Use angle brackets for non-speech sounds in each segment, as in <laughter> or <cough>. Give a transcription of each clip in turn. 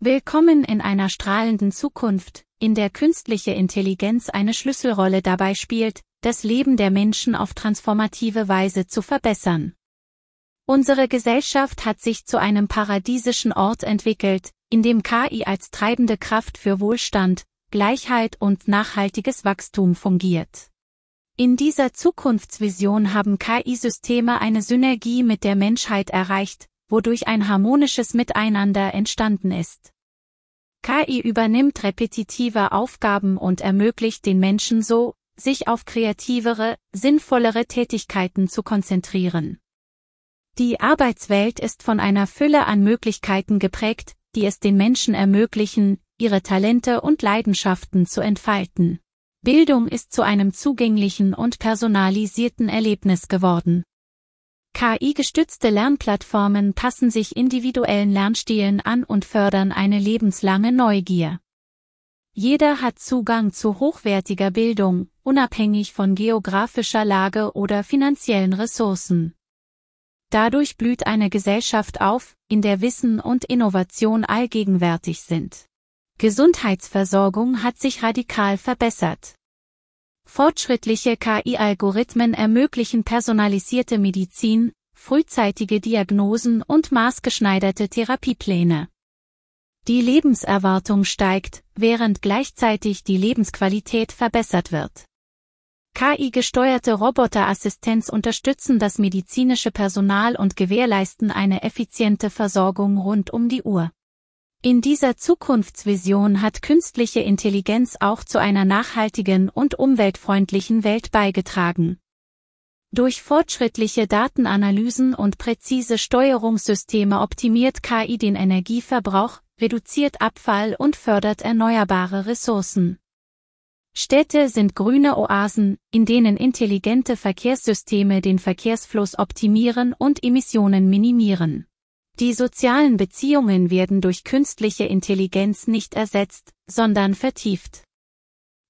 Willkommen in einer strahlenden Zukunft, in der künstliche Intelligenz eine Schlüsselrolle dabei spielt, das Leben der Menschen auf transformative Weise zu verbessern. Unsere Gesellschaft hat sich zu einem paradiesischen Ort entwickelt, in dem KI als treibende Kraft für Wohlstand, Gleichheit und nachhaltiges Wachstum fungiert. In dieser Zukunftsvision haben KI-Systeme eine Synergie mit der Menschheit erreicht, wodurch ein harmonisches Miteinander entstanden ist. KI übernimmt repetitive Aufgaben und ermöglicht den Menschen so, sich auf kreativere, sinnvollere Tätigkeiten zu konzentrieren. Die Arbeitswelt ist von einer Fülle an Möglichkeiten geprägt, die es den Menschen ermöglichen, ihre Talente und Leidenschaften zu entfalten. Bildung ist zu einem zugänglichen und personalisierten Erlebnis geworden. KI-gestützte Lernplattformen passen sich individuellen Lernstilen an und fördern eine lebenslange Neugier. Jeder hat Zugang zu hochwertiger Bildung, unabhängig von geografischer Lage oder finanziellen Ressourcen. Dadurch blüht eine Gesellschaft auf, in der Wissen und Innovation allgegenwärtig sind. Gesundheitsversorgung hat sich radikal verbessert. Fortschrittliche KI-Algorithmen ermöglichen personalisierte Medizin, frühzeitige Diagnosen und maßgeschneiderte Therapiepläne. Die Lebenserwartung steigt, während gleichzeitig die Lebensqualität verbessert wird. KI-gesteuerte Roboterassistenz unterstützen das medizinische Personal und gewährleisten eine effiziente Versorgung rund um die Uhr. In dieser Zukunftsvision hat künstliche Intelligenz auch zu einer nachhaltigen und umweltfreundlichen Welt beigetragen. Durch fortschrittliche Datenanalysen und präzise Steuerungssysteme optimiert KI den Energieverbrauch, reduziert Abfall und fördert erneuerbare Ressourcen. Städte sind grüne Oasen, in denen intelligente Verkehrssysteme den Verkehrsfluss optimieren und Emissionen minimieren. Die sozialen Beziehungen werden durch künstliche Intelligenz nicht ersetzt, sondern vertieft.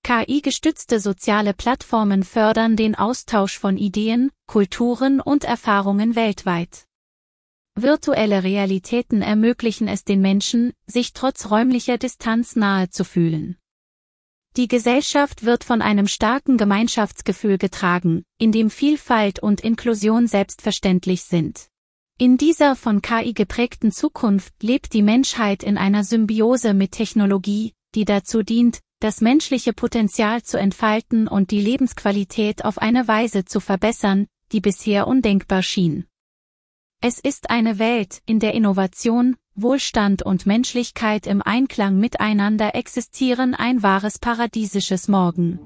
KI-gestützte soziale Plattformen fördern den Austausch von Ideen, Kulturen und Erfahrungen weltweit. Virtuelle Realitäten ermöglichen es den Menschen, sich trotz räumlicher Distanz nahe zu fühlen. Die Gesellschaft wird von einem starken Gemeinschaftsgefühl getragen, in dem Vielfalt und Inklusion selbstverständlich sind. In dieser von KI geprägten Zukunft lebt die Menschheit in einer Symbiose mit Technologie, die dazu dient, das menschliche Potenzial zu entfalten und die Lebensqualität auf eine Weise zu verbessern, die bisher undenkbar schien. Es ist eine Welt, in der Innovation, Wohlstand und Menschlichkeit im Einklang miteinander existieren, ein wahres paradiesisches Morgen.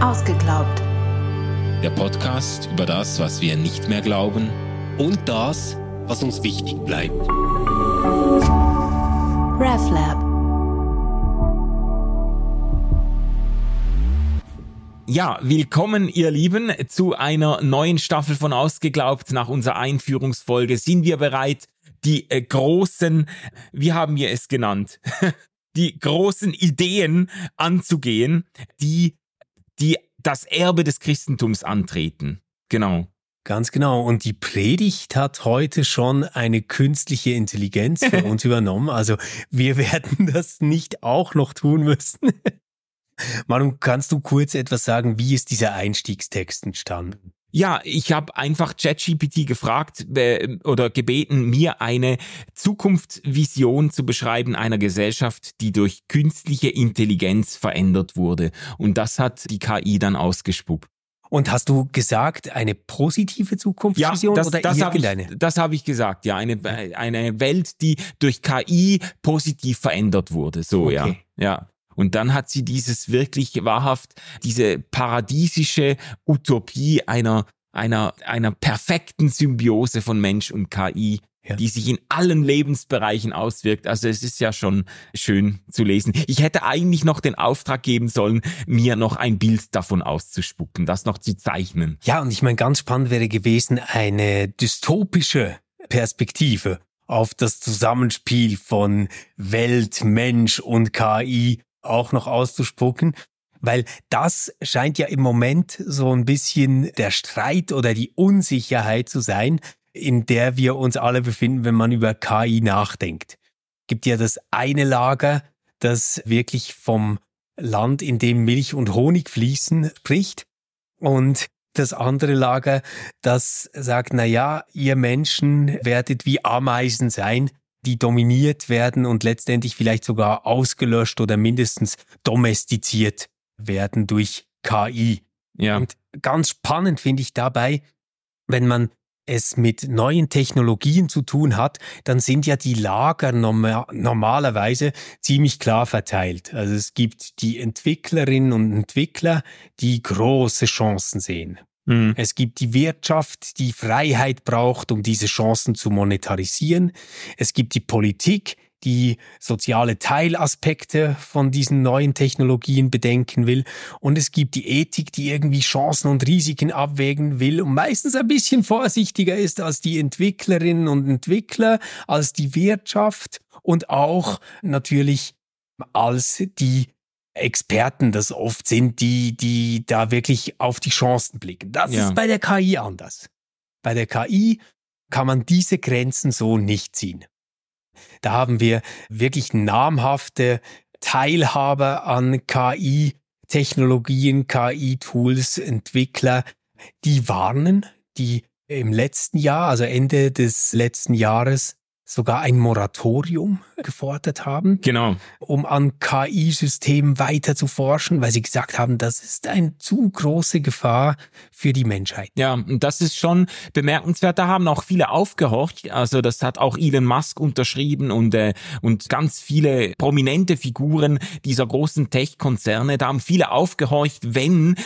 Ausgeglaubt der Podcast über das, was wir nicht mehr glauben und das, was uns wichtig bleibt. RefLab Ja, willkommen ihr Lieben zu einer neuen Staffel von Ausgeglaubt. Nach unserer Einführungsfolge sind wir bereit, die äh, großen, wie haben wir es genannt, <laughs> die großen Ideen anzugehen, die die das Erbe des Christentums antreten. Genau. Ganz genau. Und die Predigt hat heute schon eine künstliche Intelligenz für <laughs> uns übernommen. Also wir werden das nicht auch noch tun müssen. <laughs> Manu, kannst du kurz etwas sagen, wie ist dieser Einstiegstext entstanden? Ja, ich habe einfach ChatGPT gefragt äh, oder gebeten, mir eine Zukunftsvision zu beschreiben einer Gesellschaft, die durch künstliche Intelligenz verändert wurde. Und das hat die KI dann ausgespuckt. Und hast du gesagt, eine positive Zukunftsvision ja, das, oder das irgendeine? Hab ich, das habe ich gesagt, ja. Eine, eine Welt, die durch KI positiv verändert wurde. So, okay. ja. Ja. Und dann hat sie dieses wirklich wahrhaft, diese paradiesische Utopie einer, einer, einer perfekten Symbiose von Mensch und KI ja. die sich in allen Lebensbereichen auswirkt. Also es ist ja schon schön zu lesen. Ich hätte eigentlich noch den Auftrag geben sollen, mir noch ein Bild davon auszuspucken, das noch zu zeichnen. Ja, und ich meine, ganz spannend wäre gewesen, eine dystopische Perspektive auf das Zusammenspiel von Welt, Mensch und KI auch noch auszuspucken, weil das scheint ja im Moment so ein bisschen der Streit oder die Unsicherheit zu sein. in der wir uns alle befinden, wenn man über KI nachdenkt. Gibt ja das eine Lager, das wirklich vom Land, in dem Milch und Honig fließen, spricht. Und das andere Lager, das sagt, na ja, ihr Menschen werdet wie Ameisen sein, die dominiert werden und letztendlich vielleicht sogar ausgelöscht oder mindestens domestiziert werden durch KI. Ja. Und ganz spannend finde ich dabei, wenn man es mit neuen Technologien zu tun hat, dann sind ja die Lager normalerweise ziemlich klar verteilt. Also es gibt die Entwicklerinnen und Entwickler, die große Chancen sehen. Mhm. Es gibt die Wirtschaft, die Freiheit braucht, um diese Chancen zu monetarisieren. Es gibt die Politik, die soziale Teilaspekte von diesen neuen Technologien bedenken will. Und es gibt die Ethik, die irgendwie Chancen und Risiken abwägen will und meistens ein bisschen vorsichtiger ist als die Entwicklerinnen und Entwickler, als die Wirtschaft und auch natürlich als die Experten das oft sind, die, die da wirklich auf die Chancen blicken. Das ja. ist bei der KI anders. Bei der KI kann man diese Grenzen so nicht ziehen. Da haben wir wirklich namhafte Teilhaber an KI-Technologien, KI-Tools, Entwickler, die warnen, die im letzten Jahr, also Ende des letzten Jahres, sogar ein Moratorium gefordert haben. Genau. Um an KI-Systemen weiter zu forschen, weil sie gesagt haben, das ist eine zu große Gefahr für die Menschheit. Ja, und das ist schon bemerkenswert. Da haben auch viele aufgehorcht. Also das hat auch Elon Musk unterschrieben und, äh, und ganz viele prominente Figuren dieser großen Tech-Konzerne. Da haben viele aufgehorcht, wenn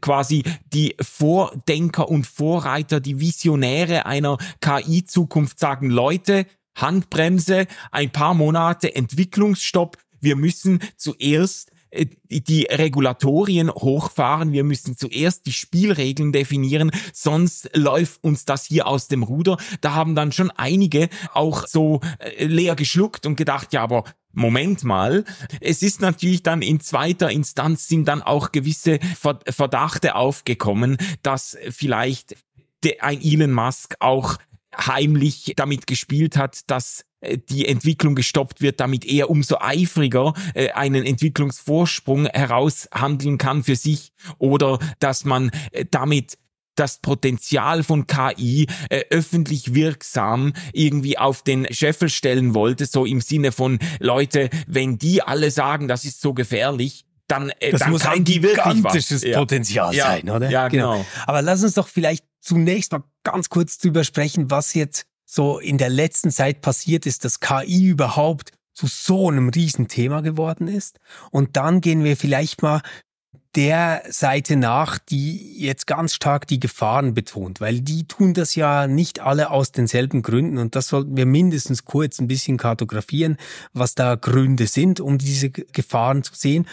quasi die Vordenker und Vorreiter, die Visionäre einer KI-Zukunft sagen, Leute, Handbremse, ein paar Monate Entwicklungsstopp. Wir müssen zuerst äh, die Regulatorien hochfahren. Wir müssen zuerst die Spielregeln definieren, sonst läuft uns das hier aus dem Ruder. Da haben dann schon einige auch so äh, leer geschluckt und gedacht, ja, aber Moment mal, es ist natürlich dann in zweiter Instanz sind dann auch gewisse Verdachte aufgekommen, dass vielleicht ein Elon Musk auch heimlich damit gespielt hat, dass äh, die Entwicklung gestoppt wird, damit er umso eifriger äh, einen Entwicklungsvorsprung heraushandeln kann für sich oder dass man äh, damit das Potenzial von KI äh, öffentlich wirksam irgendwie auf den Scheffel stellen wollte, so im Sinne von Leute, wenn die alle sagen, das ist so gefährlich, dann, äh, das dann muss ein gigantisches Potenzial ja. sein, oder? Ja, genau. genau. Aber lass uns doch vielleicht zunächst mal ganz kurz drüber sprechen, was jetzt so in der letzten Zeit passiert ist, dass KI überhaupt zu so einem Riesenthema geworden ist. Und dann gehen wir vielleicht mal der Seite nach, die jetzt ganz stark die Gefahren betont, weil die tun das ja nicht alle aus denselben Gründen und das sollten wir mindestens kurz ein bisschen kartografieren, was da Gründe sind, um diese Gefahren zu sehen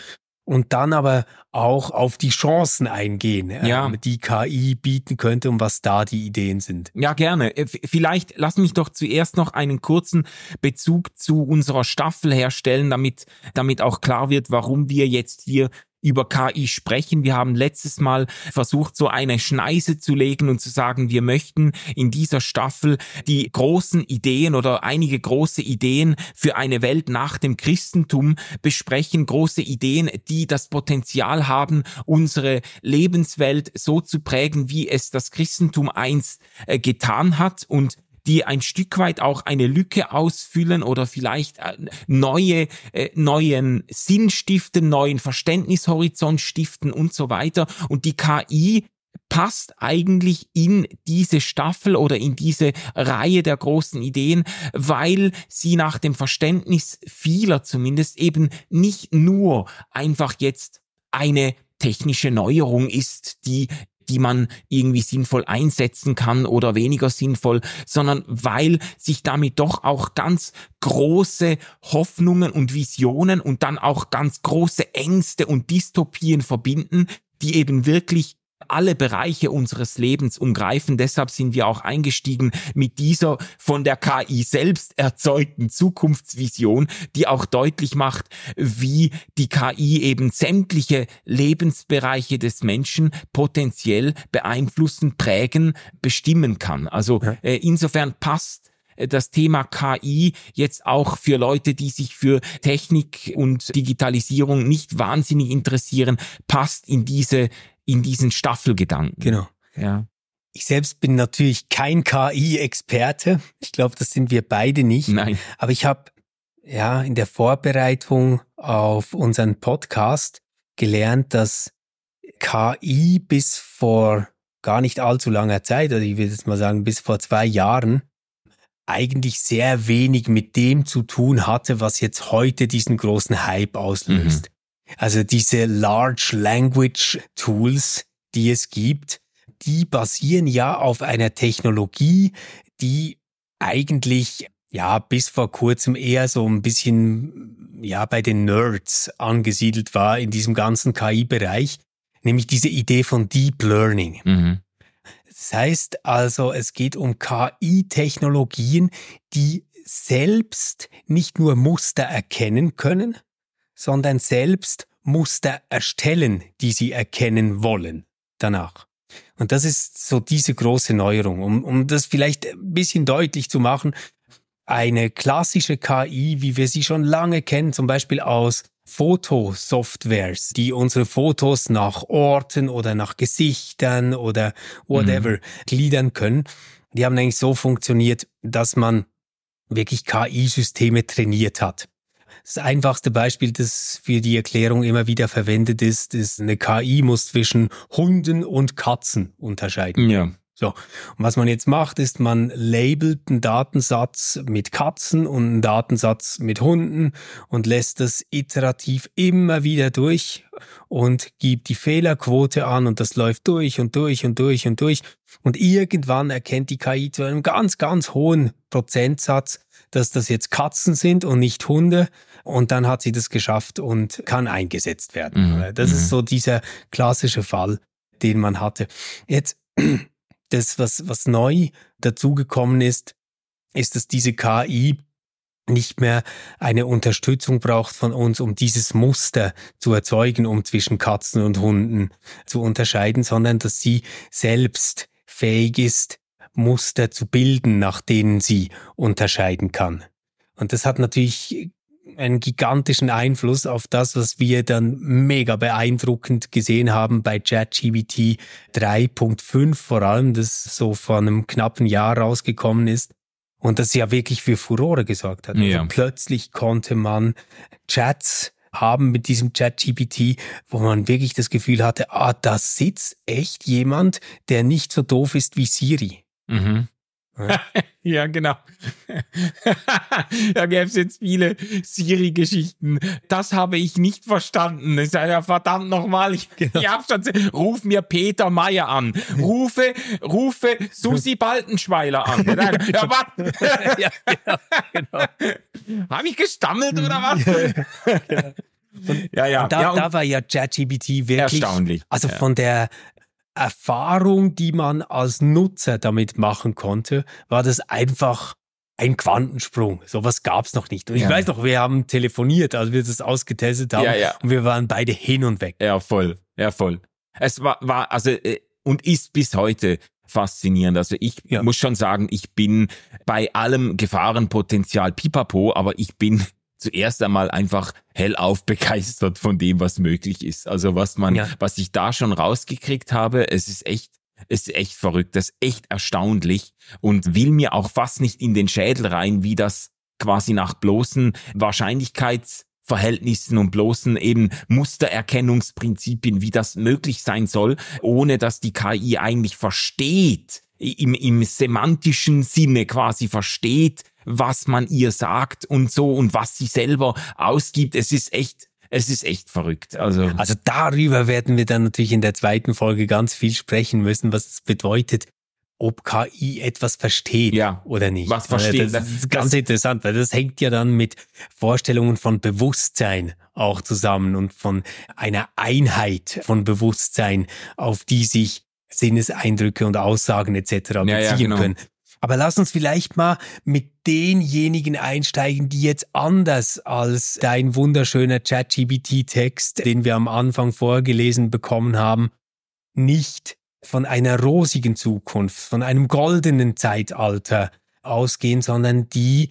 und dann aber auch auf die Chancen eingehen, äh, ja. ähm, die KI bieten könnte und was da die Ideen sind. Ja, gerne. Äh, vielleicht lass mich doch zuerst noch einen kurzen Bezug zu unserer Staffel herstellen, damit, damit auch klar wird, warum wir jetzt hier über KI sprechen. Wir haben letztes Mal versucht, so eine Schneise zu legen und zu sagen, wir möchten in dieser Staffel die großen Ideen oder einige große Ideen für eine Welt nach dem Christentum besprechen. Große Ideen, die das Potenzial haben, unsere Lebenswelt so zu prägen, wie es das Christentum einst äh, getan hat und die ein Stück weit auch eine Lücke ausfüllen oder vielleicht äh, neue, äh, neuen Sinn stiften, neuen Verständnishorizont stiften und so weiter. Und die KI passt eigentlich in diese Staffel oder in diese Reihe der großen Ideen, weil sie nach dem Verständnis vieler zumindest eben nicht nur einfach jetzt eine technische Neuerung ist, die die man irgendwie sinnvoll einsetzen kann oder weniger sinnvoll, sondern weil sich damit doch auch ganz große Hoffnungen und Visionen und dann auch ganz große Ängste und Dystopien verbinden, die eben wirklich alle Bereiche unseres Lebens umgreifen. Deshalb sind wir auch eingestiegen mit dieser von der KI selbst erzeugten Zukunftsvision, die auch deutlich macht, wie die KI eben sämtliche Lebensbereiche des Menschen potenziell beeinflussen, prägen, bestimmen kann. Also äh, insofern passt äh, das Thema KI jetzt auch für Leute, die sich für Technik und Digitalisierung nicht wahnsinnig interessieren, passt in diese in diesen Staffelgedanken. Genau. Ja. Ich selbst bin natürlich kein KI-Experte. Ich glaube, das sind wir beide nicht. Nein. Aber ich habe ja in der Vorbereitung auf unseren Podcast gelernt, dass KI bis vor gar nicht allzu langer Zeit, also ich würde jetzt mal sagen bis vor zwei Jahren, eigentlich sehr wenig mit dem zu tun hatte, was jetzt heute diesen großen Hype auslöst. Mhm. Also diese Large Language Tools, die es gibt, die basieren ja auf einer Technologie, die eigentlich ja bis vor kurzem eher so ein bisschen ja bei den Nerds angesiedelt war in diesem ganzen KI-Bereich, nämlich diese Idee von Deep Learning. Mhm. Das heißt also, es geht um KI-Technologien, die selbst nicht nur Muster erkennen können, sondern selbst Muster erstellen, die sie erkennen wollen danach. Und das ist so diese große Neuerung. Um, um das vielleicht ein bisschen deutlich zu machen, eine klassische KI, wie wir sie schon lange kennen, zum Beispiel aus Fotosoftwares, die unsere Fotos nach Orten oder nach Gesichtern oder whatever mhm. gliedern können. Die haben eigentlich so funktioniert, dass man wirklich KI-Systeme trainiert hat. Das einfachste Beispiel, das für die Erklärung immer wieder verwendet ist, ist, eine KI muss zwischen Hunden und Katzen unterscheiden. Ja. So, und was man jetzt macht, ist, man labelt einen Datensatz mit Katzen und einen Datensatz mit Hunden und lässt das iterativ immer wieder durch und gibt die Fehlerquote an und das läuft durch und durch und durch und durch. Und irgendwann erkennt die KI zu einem ganz, ganz hohen Prozentsatz, dass das jetzt Katzen sind und nicht Hunde. Und dann hat sie das geschafft und kann eingesetzt werden. Mhm. Das ist mhm. so dieser klassische Fall, den man hatte. Jetzt <clears throat> das, was, was neu dazugekommen ist, ist, dass diese KI nicht mehr eine Unterstützung braucht von uns, um dieses Muster zu erzeugen, um zwischen Katzen und Hunden zu unterscheiden, sondern dass sie selbst fähig ist, Muster zu bilden, nach denen sie unterscheiden kann. Und das hat natürlich einen gigantischen Einfluss auf das, was wir dann mega beeindruckend gesehen haben bei ChatGPT 3.5 vor allem, das so vor einem knappen Jahr rausgekommen ist und das ja wirklich für Furore gesorgt hat. Also ja. Also plötzlich konnte man Chats haben mit diesem ChatGPT, wo man wirklich das Gefühl hatte, ah, da sitzt echt jemand, der nicht so doof ist wie Siri. Mhm. Ja, <laughs> genau. <laughs> da gäbe es jetzt viele Siri-Geschichten. Das habe ich nicht verstanden. Das ist ja verdammt nochmal. Ich, genau. ich schon, ruf mir Peter Meyer an. Rufe, rufe Susi Baltenschweiler an. <laughs> ja, was? <laughs> ja, genau, genau. Habe ich gestammelt oder was? Ja, genau. ja, ja. Und da, ja, da war ja ChatGPT wirklich. Erstaunlich. Also von der Erfahrung, die man als Nutzer damit machen konnte, war das einfach ein Quantensprung. Sowas gab's noch nicht. Und ich ja. weiß noch, wir haben telefoniert, als wir das ausgetestet haben. Ja, ja. Und wir waren beide hin und weg. Ja, voll. Ja, voll. Es war, war also, äh, und ist bis heute faszinierend. Also ich muss schon sagen, ich bin bei allem Gefahrenpotenzial pipapo, aber ich bin zuerst einmal einfach hellauf begeistert von dem, was möglich ist. Also was man, ja. was ich da schon rausgekriegt habe, es ist echt, es ist echt verrückt, das ist echt erstaunlich und will mir auch fast nicht in den Schädel rein, wie das quasi nach bloßen Wahrscheinlichkeitsverhältnissen und bloßen eben Mustererkennungsprinzipien, wie das möglich sein soll, ohne dass die KI eigentlich versteht, im, im semantischen Sinne quasi versteht, was man ihr sagt und so und was sie selber ausgibt. Es ist echt es ist echt verrückt. Also, also darüber werden wir dann natürlich in der zweiten Folge ganz viel sprechen müssen, was es bedeutet, ob KI etwas versteht ja, oder nicht. Was versteht? Das ist ganz das, interessant, weil das hängt ja dann mit Vorstellungen von Bewusstsein auch zusammen und von einer Einheit von Bewusstsein, auf die sich Sinneseindrücke und Aussagen etc. beziehen ja, ja, genau. können. Aber lass uns vielleicht mal mit denjenigen einsteigen, die jetzt anders als dein wunderschöner ChatGPT-Text, den wir am Anfang vorgelesen bekommen haben, nicht von einer rosigen Zukunft, von einem goldenen Zeitalter ausgehen, sondern die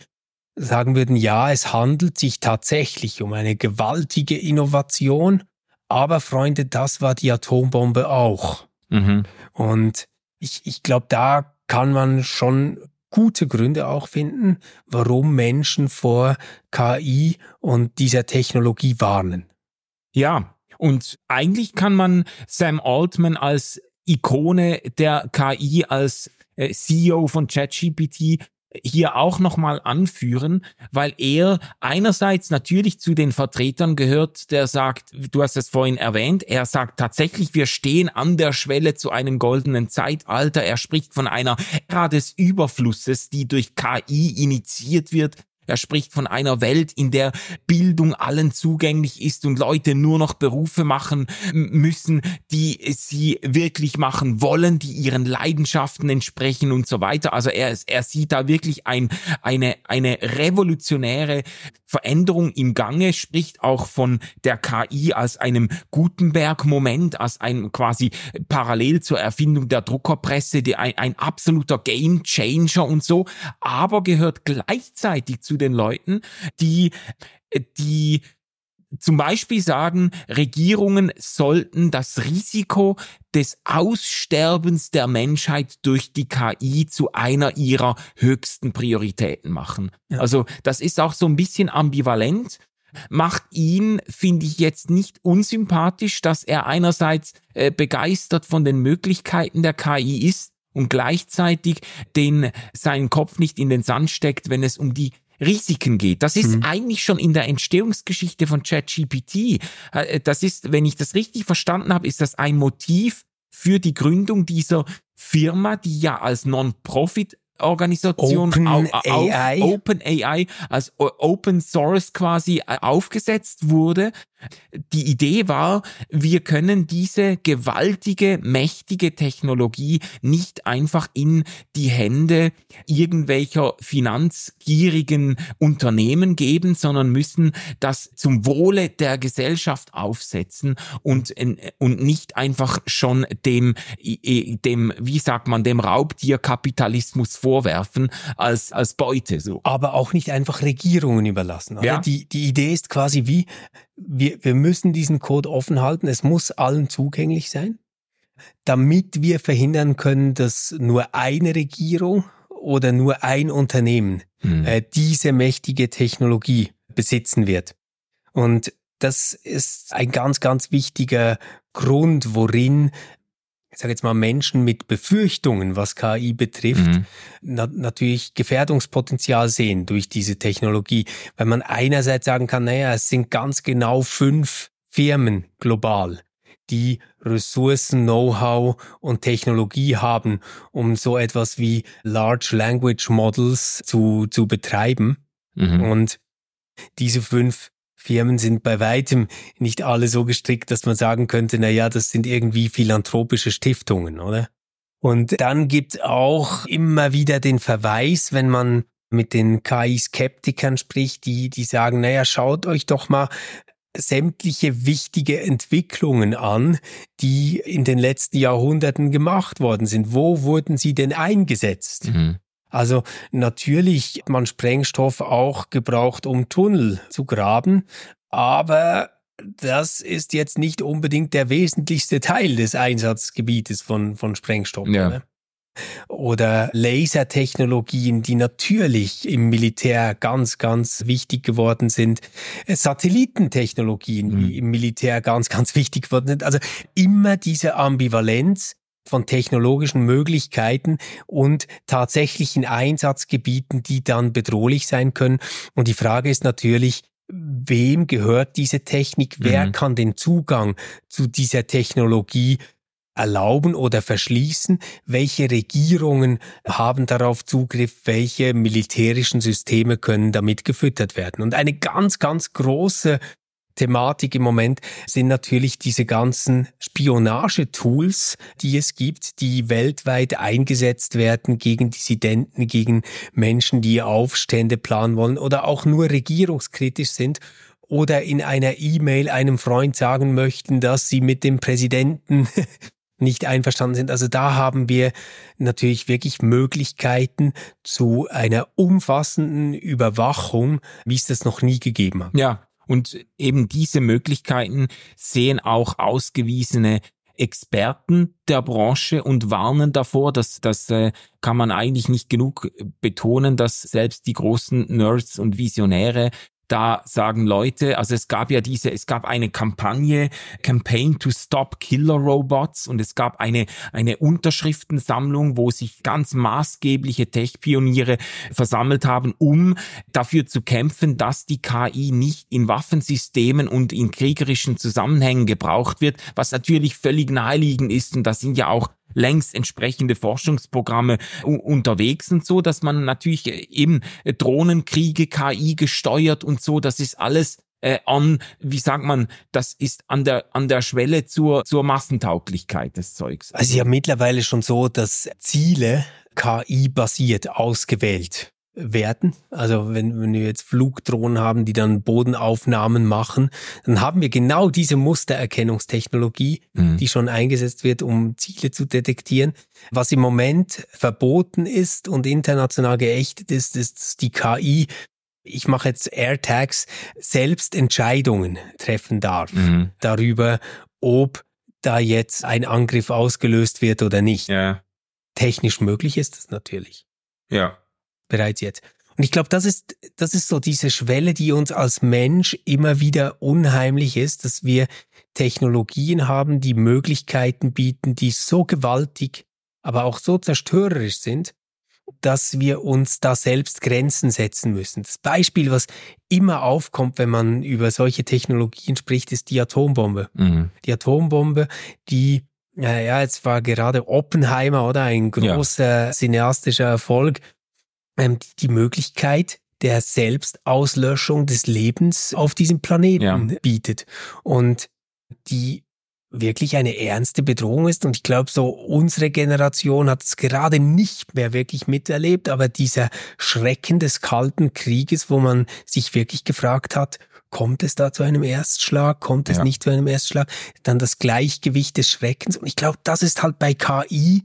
sagen würden, ja, es handelt sich tatsächlich um eine gewaltige Innovation, aber Freunde, das war die Atombombe auch. Mhm. Und ich, ich glaube, da kann man schon gute Gründe auch finden, warum Menschen vor KI und dieser Technologie warnen. Ja, und eigentlich kann man Sam Altman als Ikone der KI, als äh, CEO von ChatGPT hier auch nochmal anführen, weil er einerseits natürlich zu den Vertretern gehört, der sagt, du hast es vorhin erwähnt, er sagt tatsächlich, wir stehen an der Schwelle zu einem goldenen Zeitalter. Er spricht von einer Ära des Überflusses, die durch KI initiiert wird. Er spricht von einer Welt, in der Bildung allen zugänglich ist und Leute nur noch Berufe machen müssen, die sie wirklich machen wollen, die ihren Leidenschaften entsprechen und so weiter. Also er, er sieht da wirklich ein, eine, eine revolutionäre Veränderung im Gange, spricht auch von der KI als einem Gutenberg-Moment, als einem quasi parallel zur Erfindung der Druckerpresse, die ein, ein absoluter Game Changer und so, aber gehört gleichzeitig zu den Leuten, die, die zum Beispiel sagen, Regierungen sollten das Risiko des Aussterbens der Menschheit durch die KI zu einer ihrer höchsten Prioritäten machen. Ja. Also das ist auch so ein bisschen ambivalent. Macht ihn, finde ich jetzt nicht unsympathisch, dass er einerseits äh, begeistert von den Möglichkeiten der KI ist und gleichzeitig den seinen Kopf nicht in den Sand steckt, wenn es um die Risiken geht. Das ist mhm. eigentlich schon in der Entstehungsgeschichte von ChatGPT. Äh, das ist, wenn ich das richtig verstanden habe, ist das ein Motiv für die Gründung dieser Firma, die ja als Non-Profit Organisation Open AI. Open AI als Open Source quasi äh, aufgesetzt wurde die Idee war, wir können diese gewaltige, mächtige Technologie nicht einfach in die Hände irgendwelcher finanzgierigen Unternehmen geben, sondern müssen das zum Wohle der Gesellschaft aufsetzen und, und nicht einfach schon dem, dem, wie sagt man, dem Raubtierkapitalismus vorwerfen als, als Beute, so. Aber auch nicht einfach Regierungen überlassen. Oder? Ja. Die, die Idee ist quasi wie, wir, wir müssen diesen Code offen halten. Es muss allen zugänglich sein, damit wir verhindern können, dass nur eine Regierung oder nur ein Unternehmen mhm. äh, diese mächtige Technologie besitzen wird. Und das ist ein ganz, ganz wichtiger Grund, worin ich sage jetzt mal, Menschen mit Befürchtungen, was KI betrifft, mhm. na natürlich Gefährdungspotenzial sehen durch diese Technologie. Weil man einerseits sagen kann, naja, es sind ganz genau fünf Firmen global, die Ressourcen, Know-how und Technologie haben, um so etwas wie Large Language Models zu, zu betreiben. Mhm. Und diese fünf Firmen sind bei weitem nicht alle so gestrickt, dass man sagen könnte, na ja, das sind irgendwie philanthropische Stiftungen, oder? Und dann gibt auch immer wieder den Verweis, wenn man mit den KI-Skeptikern spricht, die, die sagen, naja, schaut euch doch mal sämtliche wichtige Entwicklungen an, die in den letzten Jahrhunderten gemacht worden sind. Wo wurden sie denn eingesetzt? Mhm. Also natürlich man Sprengstoff auch gebraucht, um Tunnel zu graben, aber das ist jetzt nicht unbedingt der wesentlichste Teil des Einsatzgebietes von, von Sprengstoff. Ja. Ne? Oder Lasertechnologien, die natürlich im Militär ganz, ganz wichtig geworden sind. Satellitentechnologien, mhm. die im Militär ganz, ganz wichtig geworden sind. Also immer diese Ambivalenz von technologischen Möglichkeiten und tatsächlichen Einsatzgebieten, die dann bedrohlich sein können. Und die Frage ist natürlich, wem gehört diese Technik? Wer mhm. kann den Zugang zu dieser Technologie erlauben oder verschließen? Welche Regierungen haben darauf Zugriff? Welche militärischen Systeme können damit gefüttert werden? Und eine ganz, ganz große Thematik im Moment sind natürlich diese ganzen Spionagetools, die es gibt, die weltweit eingesetzt werden gegen Dissidenten, gegen Menschen, die Aufstände planen wollen oder auch nur regierungskritisch sind oder in einer E-Mail einem Freund sagen möchten, dass sie mit dem Präsidenten <laughs> nicht einverstanden sind. Also da haben wir natürlich wirklich Möglichkeiten zu einer umfassenden Überwachung, wie es das noch nie gegeben hat. Ja, und eben diese Möglichkeiten sehen auch ausgewiesene Experten der Branche und warnen davor, dass das äh, kann man eigentlich nicht genug betonen, dass selbst die großen Nerds und Visionäre da sagen Leute, also es gab ja diese, es gab eine Kampagne, Campaign to Stop Killer Robots und es gab eine, eine Unterschriftensammlung, wo sich ganz maßgebliche Tech-Pioniere versammelt haben, um dafür zu kämpfen, dass die KI nicht in Waffensystemen und in kriegerischen Zusammenhängen gebraucht wird, was natürlich völlig naheliegend ist. Und da sind ja auch längst entsprechende Forschungsprogramme unterwegs und so, dass man natürlich äh, eben äh, Drohnenkriege, KI gesteuert und so, das ist alles äh, an, wie sagt man, das ist an der, an der Schwelle zur, zur Massentauglichkeit des Zeugs. Also ja mittlerweile schon so, dass Ziele KI-basiert ausgewählt werden. Also wenn, wenn wir jetzt Flugdrohnen haben, die dann Bodenaufnahmen machen, dann haben wir genau diese Mustererkennungstechnologie, mhm. die schon eingesetzt wird, um Ziele zu detektieren. Was im Moment verboten ist und international geächtet ist, ist die KI. Ich mache jetzt AirTags, selbst Entscheidungen treffen darf mhm. darüber, ob da jetzt ein Angriff ausgelöst wird oder nicht. Ja. Technisch möglich ist es natürlich. Ja bereits jetzt. Und ich glaube, das ist, das ist so diese Schwelle, die uns als Mensch immer wieder unheimlich ist, dass wir Technologien haben, die Möglichkeiten bieten, die so gewaltig, aber auch so zerstörerisch sind, dass wir uns da selbst Grenzen setzen müssen. Das Beispiel, was immer aufkommt, wenn man über solche Technologien spricht, ist die Atombombe. Mhm. Die Atombombe, die, ja, jetzt war gerade Oppenheimer oder ein großer ja. cineastischer Erfolg, ähm, die Möglichkeit der Selbstauslöschung des Lebens auf diesem Planeten ja. bietet und die wirklich eine ernste Bedrohung ist. Und ich glaube, so unsere Generation hat es gerade nicht mehr wirklich miterlebt, aber dieser Schrecken des Kalten Krieges, wo man sich wirklich gefragt hat, kommt es da zu einem Erstschlag, kommt es ja. nicht zu einem Erstschlag, dann das Gleichgewicht des Schreckens. Und ich glaube, das ist halt bei KI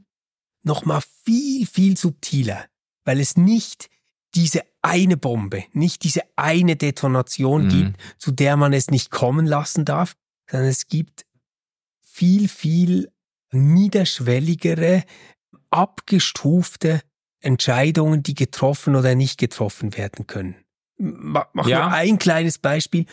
nochmal viel, viel subtiler weil es nicht diese eine Bombe, nicht diese eine Detonation mhm. gibt, zu der man es nicht kommen lassen darf, sondern es gibt viel, viel niederschwelligere, abgestufte Entscheidungen, die getroffen oder nicht getroffen werden können. Mach ja. nur ein kleines Beispiel.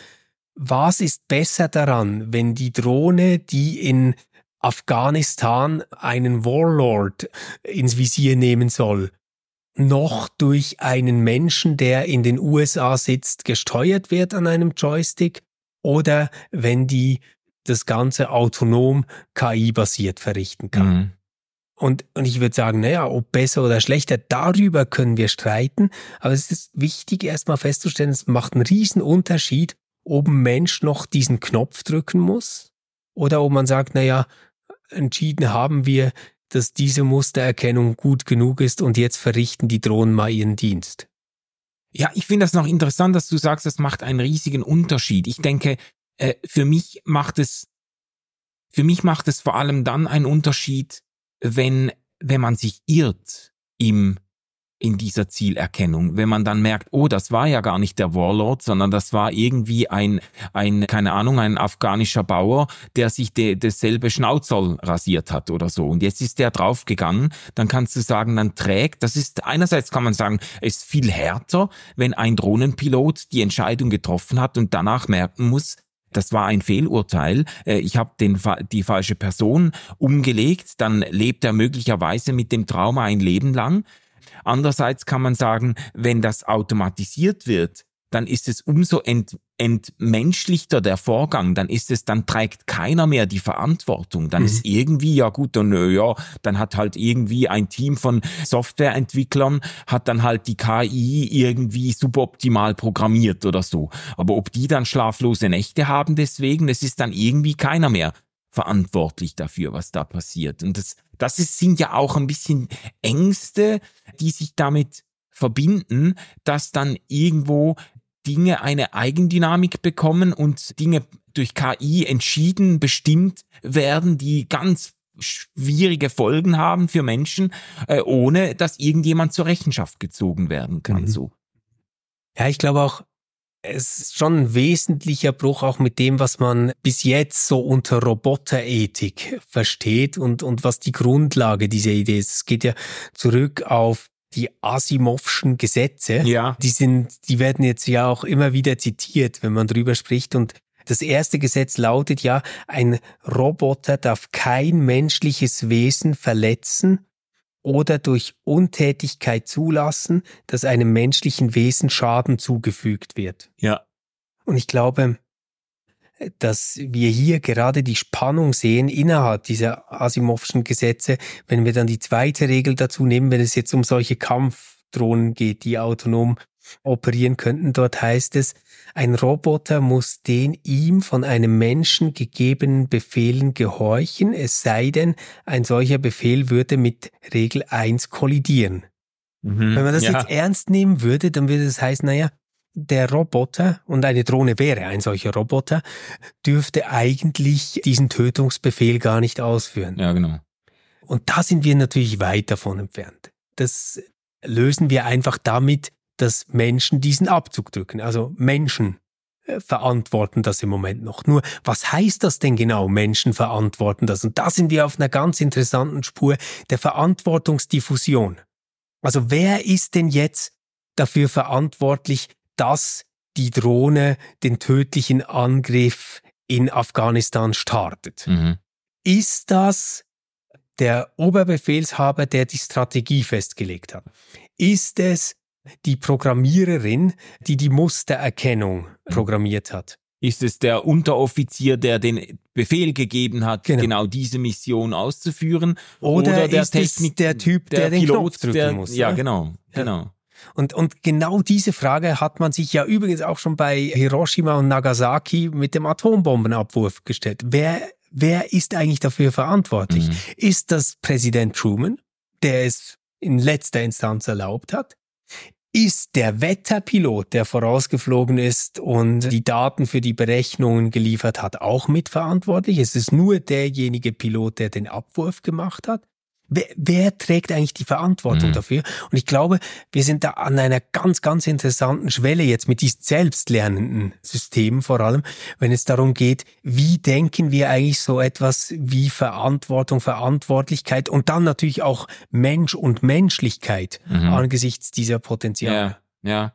Was ist besser daran, wenn die Drohne, die in Afghanistan einen Warlord ins Visier nehmen soll, noch durch einen Menschen, der in den USA sitzt, gesteuert wird an einem Joystick oder wenn die das Ganze autonom KI-basiert verrichten kann. Mhm. Und, und ich würde sagen, naja, ob besser oder schlechter, darüber können wir streiten. Aber es ist wichtig, erstmal festzustellen, es macht einen riesen Unterschied, ob ein Mensch noch diesen Knopf drücken muss oder ob man sagt, naja, entschieden haben wir, dass diese Mustererkennung gut genug ist und jetzt verrichten die Drohnen mal ihren Dienst. Ja, ich finde das noch interessant, dass du sagst, das macht einen riesigen Unterschied. Ich denke, äh, für mich macht es, für mich macht es vor allem dann einen Unterschied, wenn, wenn man sich irrt im in dieser Zielerkennung. Wenn man dann merkt, oh, das war ja gar nicht der Warlord, sondern das war irgendwie ein, ein keine Ahnung, ein afghanischer Bauer, der sich de, dasselbe Schnauzerl rasiert hat oder so. Und jetzt ist der draufgegangen, dann kannst du sagen, dann trägt, das ist, einerseits kann man sagen, es ist viel härter, wenn ein Drohnenpilot die Entscheidung getroffen hat und danach merken muss, das war ein Fehlurteil. Äh, ich habe den die falsche Person umgelegt, dann lebt er möglicherweise mit dem Trauma ein Leben lang. Andererseits kann man sagen, wenn das automatisiert wird, dann ist es umso ent entmenschlichter der Vorgang, dann ist es, dann trägt keiner mehr die Verantwortung. Dann mhm. ist irgendwie, ja gut, dann, ja, dann hat halt irgendwie ein Team von Softwareentwicklern, hat dann halt die KI irgendwie suboptimal programmiert oder so. Aber ob die dann schlaflose Nächte haben deswegen, es ist dann irgendwie keiner mehr verantwortlich dafür, was da passiert. Und das, das ist, sind ja auch ein bisschen Ängste, die sich damit verbinden, dass dann irgendwo Dinge eine Eigendynamik bekommen und Dinge durch KI entschieden, bestimmt werden, die ganz schwierige Folgen haben für Menschen, äh, ohne dass irgendjemand zur Rechenschaft gezogen werden kann. Mhm. So. Ja, ich glaube auch, es ist schon ein wesentlicher Bruch auch mit dem, was man bis jetzt so unter Roboterethik versteht und, und was die Grundlage dieser Idee ist. Es geht ja zurück auf die Asimovschen Gesetze. Ja. Die sind, die werden jetzt ja auch immer wieder zitiert, wenn man drüber spricht und das erste Gesetz lautet ja, ein Roboter darf kein menschliches Wesen verletzen oder durch Untätigkeit zulassen, dass einem menschlichen Wesen Schaden zugefügt wird. Ja. Und ich glaube, dass wir hier gerade die Spannung sehen innerhalb dieser Asimovschen Gesetze, wenn wir dann die zweite Regel dazu nehmen, wenn es jetzt um solche Kampfdrohnen geht, die autonom operieren könnten. Dort heißt es, ein Roboter muss den ihm von einem Menschen gegebenen Befehlen gehorchen, es sei denn, ein solcher Befehl würde mit Regel 1 kollidieren. Mhm, Wenn man das ja. jetzt ernst nehmen würde, dann würde es heißen, naja, der Roboter, und eine Drohne wäre ein solcher Roboter, dürfte eigentlich diesen Tötungsbefehl gar nicht ausführen. Ja, genau. Und da sind wir natürlich weit davon entfernt. Das lösen wir einfach damit, dass Menschen diesen Abzug drücken. Also Menschen äh, verantworten das im Moment noch. Nur, was heißt das denn genau? Menschen verantworten das. Und da sind wir auf einer ganz interessanten Spur der Verantwortungsdiffusion. Also wer ist denn jetzt dafür verantwortlich, dass die Drohne den tödlichen Angriff in Afghanistan startet. Mhm. Ist das der Oberbefehlshaber, der die Strategie festgelegt hat? Ist es die Programmiererin, die die Mustererkennung programmiert hat? Ist es der Unteroffizier, der den Befehl gegeben hat, genau, genau diese Mission auszuführen? Oder, oder der ist Technik, es der Typ, der, der den Pilot, Knopf drücken der, muss? Ja, genau, genau. Und, und genau diese Frage hat man sich ja übrigens auch schon bei Hiroshima und Nagasaki mit dem Atombombenabwurf gestellt. Wer, wer ist eigentlich dafür verantwortlich? Mhm. Ist das Präsident Truman, der es in letzter Instanz erlaubt hat? Ist der Wetterpilot, der vorausgeflogen ist und die Daten für die Berechnungen geliefert hat, auch mitverantwortlich? Es ist nur derjenige Pilot, der den Abwurf gemacht hat. Wer, wer trägt eigentlich die Verantwortung mhm. dafür? Und ich glaube, wir sind da an einer ganz, ganz interessanten Schwelle jetzt mit diesen selbstlernenden Systemen vor allem, wenn es darum geht, wie denken wir eigentlich so etwas wie Verantwortung, Verantwortlichkeit und dann natürlich auch Mensch und Menschlichkeit mhm. angesichts dieser Potenziale. Ja, ja.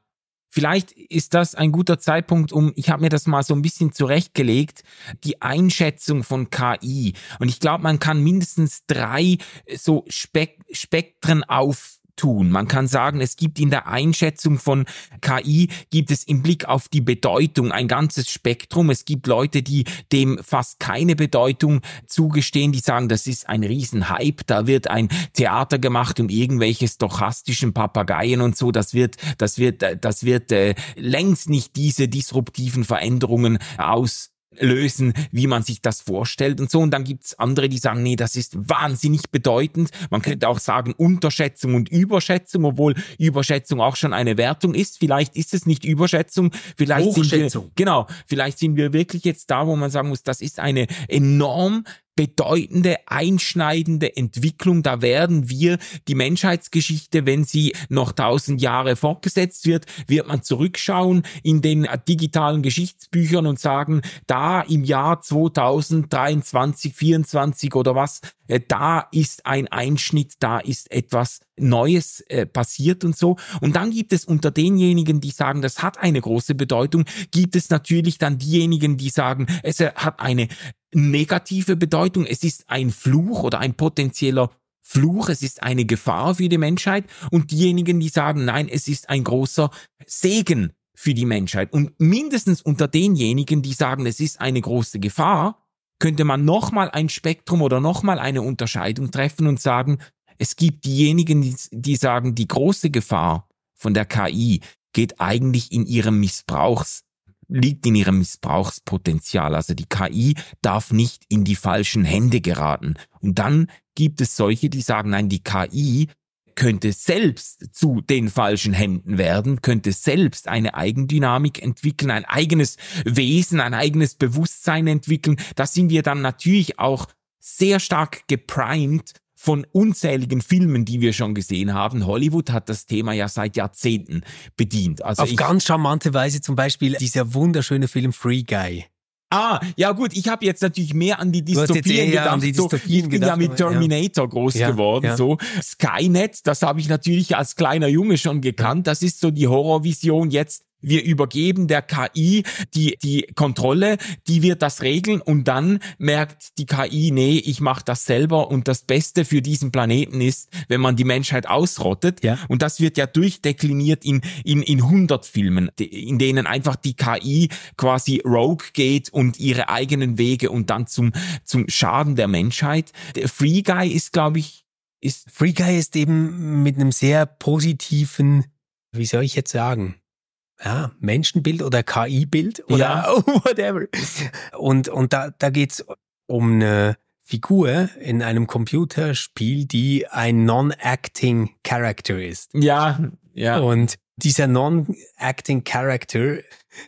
Vielleicht ist das ein guter Zeitpunkt, um, ich habe mir das mal so ein bisschen zurechtgelegt, die Einschätzung von KI. Und ich glaube, man kann mindestens drei so Spek Spektren auf tun. Man kann sagen, es gibt in der Einschätzung von KI, gibt es im Blick auf die Bedeutung ein ganzes Spektrum. Es gibt Leute, die dem fast keine Bedeutung zugestehen, die sagen, das ist ein Riesenhype, da wird ein Theater gemacht um irgendwelche stochastischen Papageien und so, das wird, das wird, das wird äh, längst nicht diese disruptiven Veränderungen aus lösen, wie man sich das vorstellt und so. Und dann gibt's andere, die sagen, nee, das ist wahnsinnig bedeutend. Man könnte auch sagen Unterschätzung und Überschätzung, obwohl Überschätzung auch schon eine Wertung ist. Vielleicht ist es nicht Überschätzung, vielleicht sind wir, genau, vielleicht sind wir wirklich jetzt da, wo man sagen muss, das ist eine enorm bedeutende, einschneidende Entwicklung. Da werden wir die Menschheitsgeschichte, wenn sie noch tausend Jahre fortgesetzt wird, wird man zurückschauen in den digitalen Geschichtsbüchern und sagen, da im Jahr 2023, 24 oder was, äh, da ist ein Einschnitt, da ist etwas Neues äh, passiert und so. Und dann gibt es unter denjenigen, die sagen, das hat eine große Bedeutung, gibt es natürlich dann diejenigen, die sagen, es hat eine negative Bedeutung. Es ist ein Fluch oder ein potenzieller Fluch, es ist eine Gefahr für die Menschheit und diejenigen, die sagen, nein, es ist ein großer Segen für die Menschheit. Und mindestens unter denjenigen, die sagen, es ist eine große Gefahr, könnte man nochmal ein Spektrum oder nochmal eine Unterscheidung treffen und sagen, es gibt diejenigen, die, sagen, die große Gefahr von der KI geht eigentlich in ihrem Missbrauchs, liegt in ihrem Missbrauchspotenzial. Also die KI darf nicht in die falschen Hände geraten. Und dann gibt es solche, die sagen, nein, die KI könnte selbst zu den falschen Händen werden, könnte selbst eine Eigendynamik entwickeln, ein eigenes Wesen, ein eigenes Bewusstsein entwickeln. Da sind wir dann natürlich auch sehr stark geprimed von unzähligen Filmen, die wir schon gesehen haben. Hollywood hat das Thema ja seit Jahrzehnten bedient. Also Auf ganz charmante Weise zum Beispiel dieser wunderschöne Film Free Guy. Ah, ja gut, ich habe jetzt natürlich mehr an die Dystopien gedacht. An die Dystopien so, ich bin gedacht, ja mit Terminator ja. groß ja, geworden. Ja. So Skynet, das habe ich natürlich als kleiner Junge schon gekannt. Das ist so die Horrorvision jetzt wir übergeben der KI die, die Kontrolle, die wird das regeln und dann merkt die KI, nee, ich mache das selber und das Beste für diesen Planeten ist, wenn man die Menschheit ausrottet. Ja. Und das wird ja durchdekliniert in, in, in 100 Filmen, in denen einfach die KI quasi rogue geht und ihre eigenen Wege und dann zum, zum Schaden der Menschheit. Der Free Guy ist, glaube ich, ist... Free Guy ist eben mit einem sehr positiven, wie soll ich jetzt sagen, ja, Menschenbild oder KI-Bild oder ja. <laughs> whatever. Und, und da, da geht's um eine Figur in einem Computerspiel, die ein Non-Acting Character ist. Ja, ja. Und dieser Non-Acting Character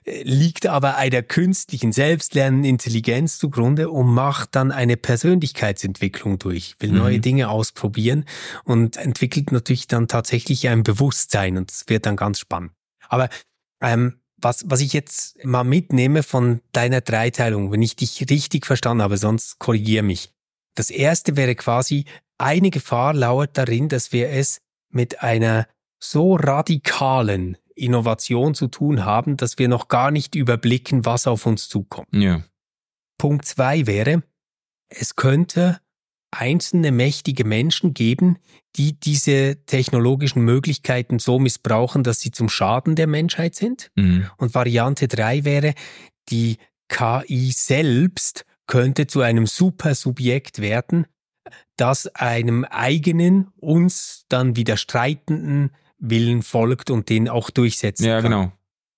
äh, liegt aber einer künstlichen, selbstlernenden Intelligenz zugrunde und macht dann eine Persönlichkeitsentwicklung durch, will mhm. neue Dinge ausprobieren und entwickelt natürlich dann tatsächlich ein Bewusstsein und es wird dann ganz spannend. Aber ähm, was, was ich jetzt mal mitnehme von deiner Dreiteilung, wenn ich dich richtig verstanden habe, sonst korrigier mich. Das erste wäre quasi, eine Gefahr lauert darin, dass wir es mit einer so radikalen Innovation zu tun haben, dass wir noch gar nicht überblicken, was auf uns zukommt. Ja. Punkt zwei wäre, es könnte einzelne mächtige Menschen geben, die diese technologischen Möglichkeiten so missbrauchen, dass sie zum Schaden der Menschheit sind. Mhm. Und Variante drei wäre, die KI selbst könnte zu einem Supersubjekt werden, das einem eigenen, uns dann widerstreitenden Willen folgt und den auch durchsetzen ja, kann. Genau.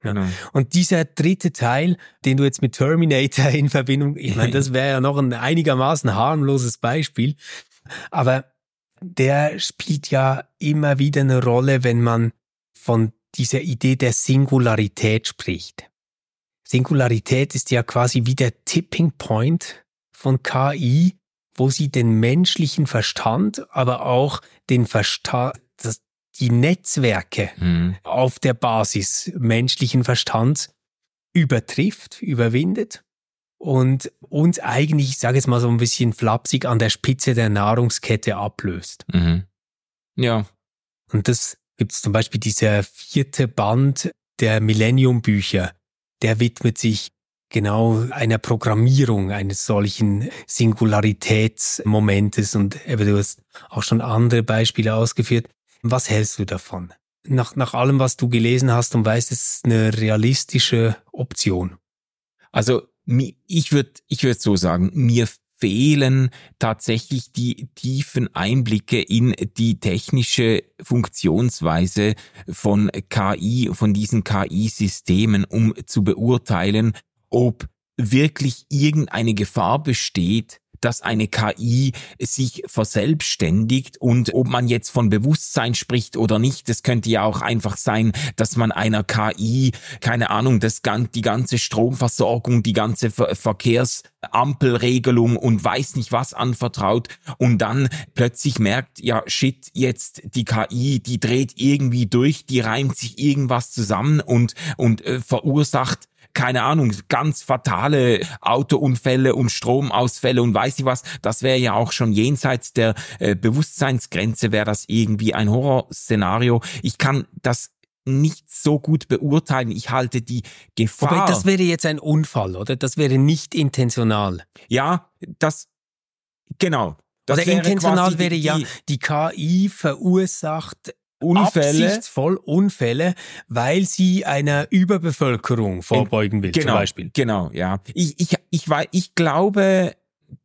Genau. Und dieser dritte Teil, den du jetzt mit Terminator in Verbindung, ich meine, das wäre ja noch ein einigermaßen harmloses Beispiel, aber der spielt ja immer wieder eine Rolle, wenn man von dieser Idee der Singularität spricht. Singularität ist ja quasi wie der Tipping Point von KI, wo sie den menschlichen Verstand, aber auch den Verstand, die Netzwerke mhm. auf der Basis menschlichen Verstands übertrifft, überwindet und uns eigentlich, ich sage jetzt mal so ein bisschen flapsig, an der Spitze der Nahrungskette ablöst. Mhm. Ja. Und das gibt es zum Beispiel dieser vierte Band der Millennium-Bücher, der widmet sich genau einer Programmierung eines solchen Singularitätsmomentes und eben du hast auch schon andere Beispiele ausgeführt. Was hältst du davon? Nach, nach allem, was du gelesen hast und weißt, es ist eine realistische Option. Also ich würde ich würd so sagen, mir fehlen tatsächlich die tiefen Einblicke in die technische Funktionsweise von KI, von diesen KI-Systemen, um zu beurteilen, ob wirklich irgendeine Gefahr besteht, dass eine KI sich verselbstständigt und ob man jetzt von Bewusstsein spricht oder nicht, das könnte ja auch einfach sein, dass man einer KI, keine Ahnung, das, die ganze Stromversorgung, die ganze Ver Verkehrsampelregelung und weiß nicht was anvertraut und dann plötzlich merkt, ja shit, jetzt die KI, die dreht irgendwie durch, die reimt sich irgendwas zusammen und, und äh, verursacht keine Ahnung, ganz fatale Autounfälle und Stromausfälle und weiß ich was, das wäre ja auch schon jenseits der äh, Bewusstseinsgrenze, wäre das irgendwie ein Horrorszenario. Ich kann das nicht so gut beurteilen. Ich halte die Gefahr. Aber das wäre jetzt ein Unfall, oder? Das wäre nicht intentional. Ja, das, genau. Das oder intentional wäre ja, die KI verursacht Unfälle. Absichtsvoll Unfälle, weil sie einer Überbevölkerung vorbeugen will, genau, zum Beispiel. Genau, ja. Ich, ich, ich, ich glaube,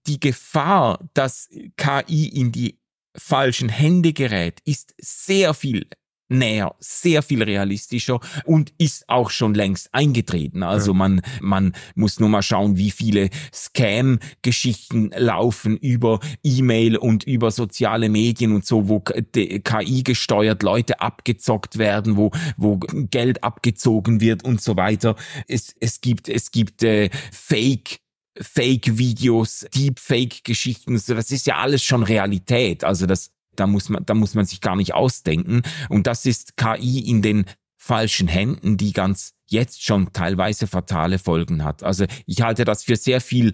die Gefahr, dass KI in die falschen Hände gerät, ist sehr viel näher, sehr viel realistischer und ist auch schon längst eingetreten. Also man, man muss nur mal schauen, wie viele Scam-Geschichten laufen über E-Mail und über soziale Medien und so, wo KI gesteuert Leute abgezockt werden, wo, wo Geld abgezogen wird und so weiter. Es, es gibt, es gibt äh, Fake Fake-Videos, Deepfake-Geschichten, das ist ja alles schon Realität. Also das, da muss man, da muss man sich gar nicht ausdenken. Und das ist KI in den falschen Händen, die ganz jetzt schon teilweise fatale Folgen hat. Also ich halte das für sehr viel,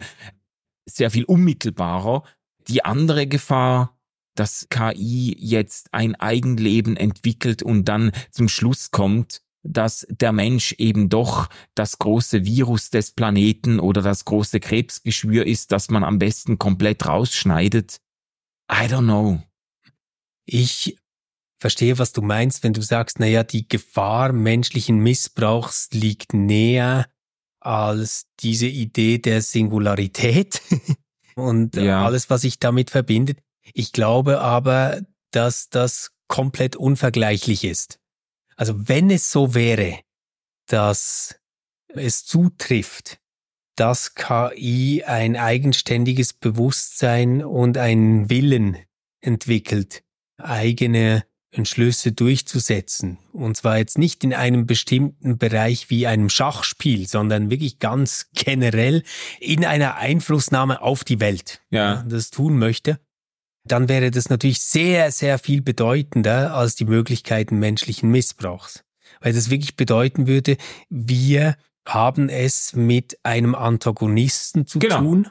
sehr viel unmittelbarer. Die andere Gefahr, dass KI jetzt ein Eigenleben entwickelt und dann zum Schluss kommt, dass der Mensch eben doch das große Virus des Planeten oder das große Krebsgeschwür ist, das man am besten komplett rausschneidet. I don't know. Ich verstehe, was du meinst, wenn du sagst, naja, die Gefahr menschlichen Missbrauchs liegt näher als diese Idee der Singularität <laughs> und ja. alles, was sich damit verbindet. Ich glaube aber, dass das komplett unvergleichlich ist. Also wenn es so wäre, dass es zutrifft, dass KI ein eigenständiges Bewusstsein und einen Willen entwickelt, eigene Entschlüsse durchzusetzen. Und zwar jetzt nicht in einem bestimmten Bereich wie einem Schachspiel, sondern wirklich ganz generell in einer Einflussnahme auf die Welt. Ja. Das tun möchte. Dann wäre das natürlich sehr, sehr viel bedeutender als die Möglichkeiten menschlichen Missbrauchs. Weil das wirklich bedeuten würde, wir haben es mit einem Antagonisten zu genau. tun,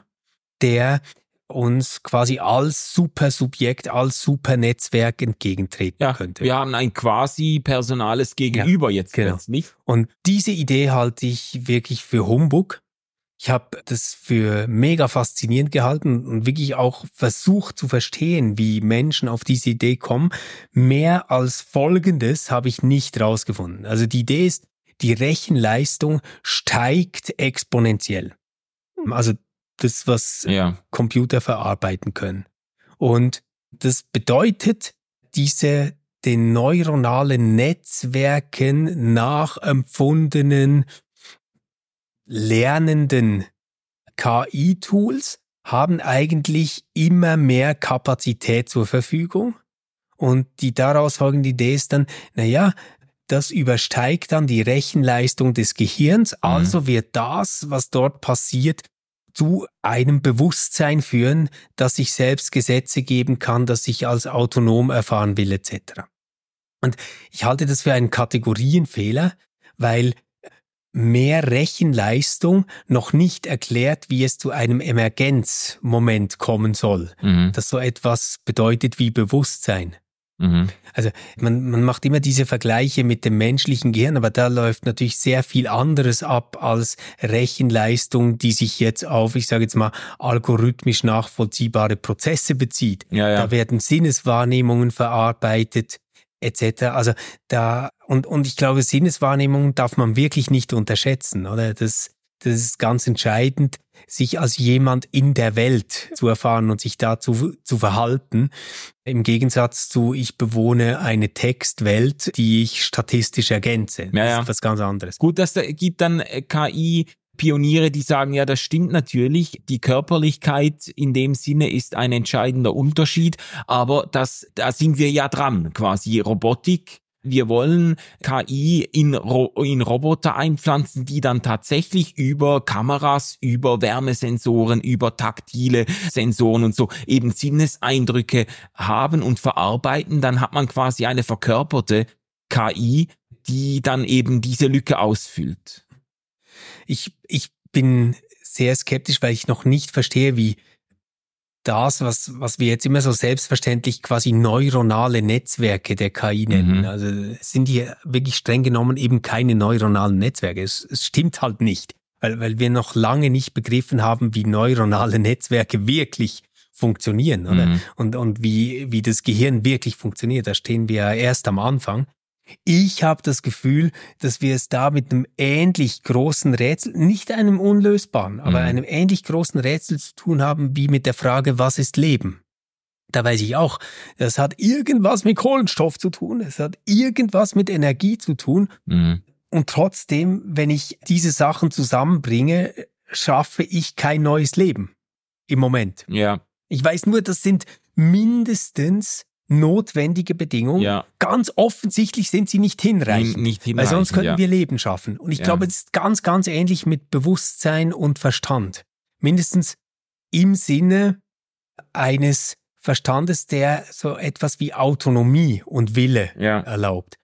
der uns quasi als Supersubjekt, als Supernetzwerk entgegentreten ja, könnte. Wir haben ein quasi personales Gegenüber ja, jetzt genau. nicht. Und diese Idee halte ich wirklich für Humbug. Ich habe das für mega faszinierend gehalten und wirklich auch versucht zu verstehen, wie Menschen auf diese Idee kommen. Mehr als Folgendes habe ich nicht rausgefunden. Also die Idee ist, die Rechenleistung steigt exponentiell. Also das, was ja. Computer verarbeiten können. Und das bedeutet, diese den neuronalen Netzwerken nachempfundenen lernenden KI-Tools haben eigentlich immer mehr Kapazität zur Verfügung. Und die daraus folgende Idee ist dann, naja, das übersteigt dann die Rechenleistung des Gehirns, mhm. also wird das, was dort passiert, zu einem Bewusstsein führen, dass ich selbst Gesetze geben kann, dass ich als autonom erfahren will, etc. Und ich halte das für einen Kategorienfehler, weil mehr Rechenleistung noch nicht erklärt, wie es zu einem Emergenzmoment kommen soll, mhm. das so etwas bedeutet wie Bewusstsein. Mhm. Also man, man macht immer diese Vergleiche mit dem menschlichen Gehirn, aber da läuft natürlich sehr viel anderes ab als Rechenleistung, die sich jetzt auf, ich sage jetzt mal, algorithmisch nachvollziehbare Prozesse bezieht. Ja, ja. Da werden Sinneswahrnehmungen verarbeitet etc. Also da und und ich glaube Sinneswahrnehmungen darf man wirklich nicht unterschätzen, oder? Das das ist ganz entscheidend, sich als jemand in der Welt zu erfahren und sich dazu zu verhalten. Im Gegensatz zu, ich bewohne eine Textwelt, die ich statistisch ergänze. Das ja, ist was ganz anderes. Gut, dass da gibt dann äh, KI Pioniere, die sagen, ja, das stimmt natürlich. Die Körperlichkeit in dem Sinne ist ein entscheidender Unterschied, aber das, da sind wir ja dran, quasi Robotik wir wollen KI in, Ro in Roboter einpflanzen, die dann tatsächlich über Kameras, über Wärmesensoren, über taktile Sensoren und so eben Sinneseindrücke haben und verarbeiten. Dann hat man quasi eine verkörperte KI, die dann eben diese Lücke ausfüllt. Ich, ich bin sehr skeptisch, weil ich noch nicht verstehe, wie das, was, was wir jetzt immer so selbstverständlich quasi neuronale Netzwerke der KI nennen. Mhm. Also sind hier wirklich streng genommen eben keine neuronalen Netzwerke. Es, es stimmt halt nicht, weil, weil wir noch lange nicht begriffen haben, wie neuronale Netzwerke wirklich funktionieren, oder? Mhm. Und, und wie, wie das Gehirn wirklich funktioniert. Da stehen wir ja erst am Anfang. Ich habe das Gefühl, dass wir es da mit einem ähnlich großen Rätsel, nicht einem unlösbaren, aber mhm. einem ähnlich großen Rätsel zu tun haben wie mit der Frage, was ist Leben? Da weiß ich auch, das hat irgendwas mit Kohlenstoff zu tun, es hat irgendwas mit Energie zu tun. Mhm. Und trotzdem, wenn ich diese Sachen zusammenbringe, schaffe ich kein neues Leben. Im Moment. Ja. Ich weiß nur, das sind mindestens notwendige Bedingungen. Ja. Ganz offensichtlich sind sie nicht hinreichend. Nicht hinreichend weil sonst könnten ja. wir Leben schaffen. Und ich ja. glaube, es ist ganz, ganz ähnlich mit Bewusstsein und Verstand. Mindestens im Sinne eines Verstandes, der so etwas wie Autonomie und Wille erlaubt.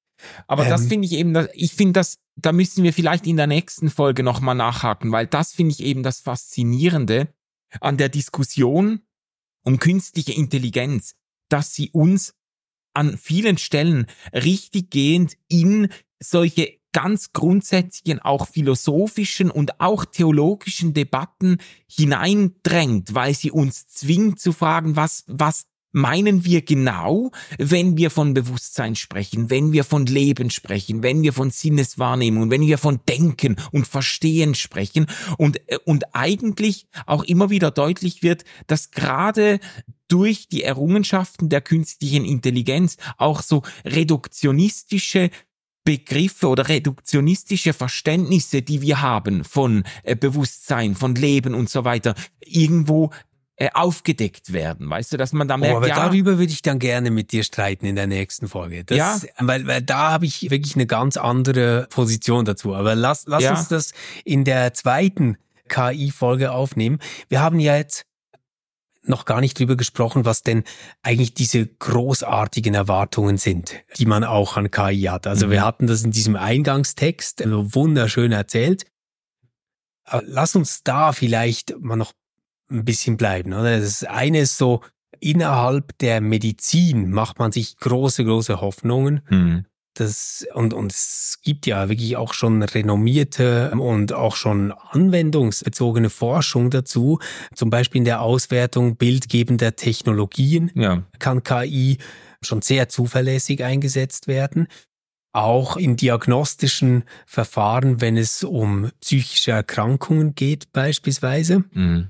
Aber ähm, das finde ich eben, ich finde das, da müssen wir vielleicht in der nächsten Folge nochmal nachhaken, weil das finde ich eben das Faszinierende an der Diskussion um künstliche Intelligenz dass sie uns an vielen Stellen richtiggehend in solche ganz grundsätzlichen, auch philosophischen und auch theologischen Debatten hineindrängt, weil sie uns zwingt zu fragen, was, was meinen wir genau, wenn wir von Bewusstsein sprechen, wenn wir von Leben sprechen, wenn wir von Sinneswahrnehmung, wenn wir von Denken und Verstehen sprechen. Und, äh, und eigentlich auch immer wieder deutlich wird, dass gerade durch die Errungenschaften der künstlichen Intelligenz auch so reduktionistische Begriffe oder reduktionistische Verständnisse, die wir haben von äh, Bewusstsein, von Leben und so weiter, irgendwo äh, aufgedeckt werden, weißt du, dass man da merkt, oh, aber ja, darüber würde ich dann gerne mit dir streiten in der nächsten Folge. Das, ja, weil, weil da habe ich wirklich eine ganz andere Position dazu. Aber lass, lass ja. uns das in der zweiten KI-Folge aufnehmen. Wir haben ja jetzt noch gar nicht drüber gesprochen, was denn eigentlich diese großartigen Erwartungen sind, die man auch an KI hat. Also mhm. wir hatten das in diesem Eingangstext also wunderschön erzählt. Aber lass uns da vielleicht mal noch ein bisschen bleiben. Oder? Das eine ist so, innerhalb der Medizin macht man sich große, große Hoffnungen. Mhm. Das, und, und es gibt ja wirklich auch schon renommierte und auch schon anwendungsbezogene Forschung dazu. Zum Beispiel in der Auswertung bildgebender Technologien ja. kann KI schon sehr zuverlässig eingesetzt werden. Auch in diagnostischen Verfahren, wenn es um psychische Erkrankungen geht beispielsweise. Mhm.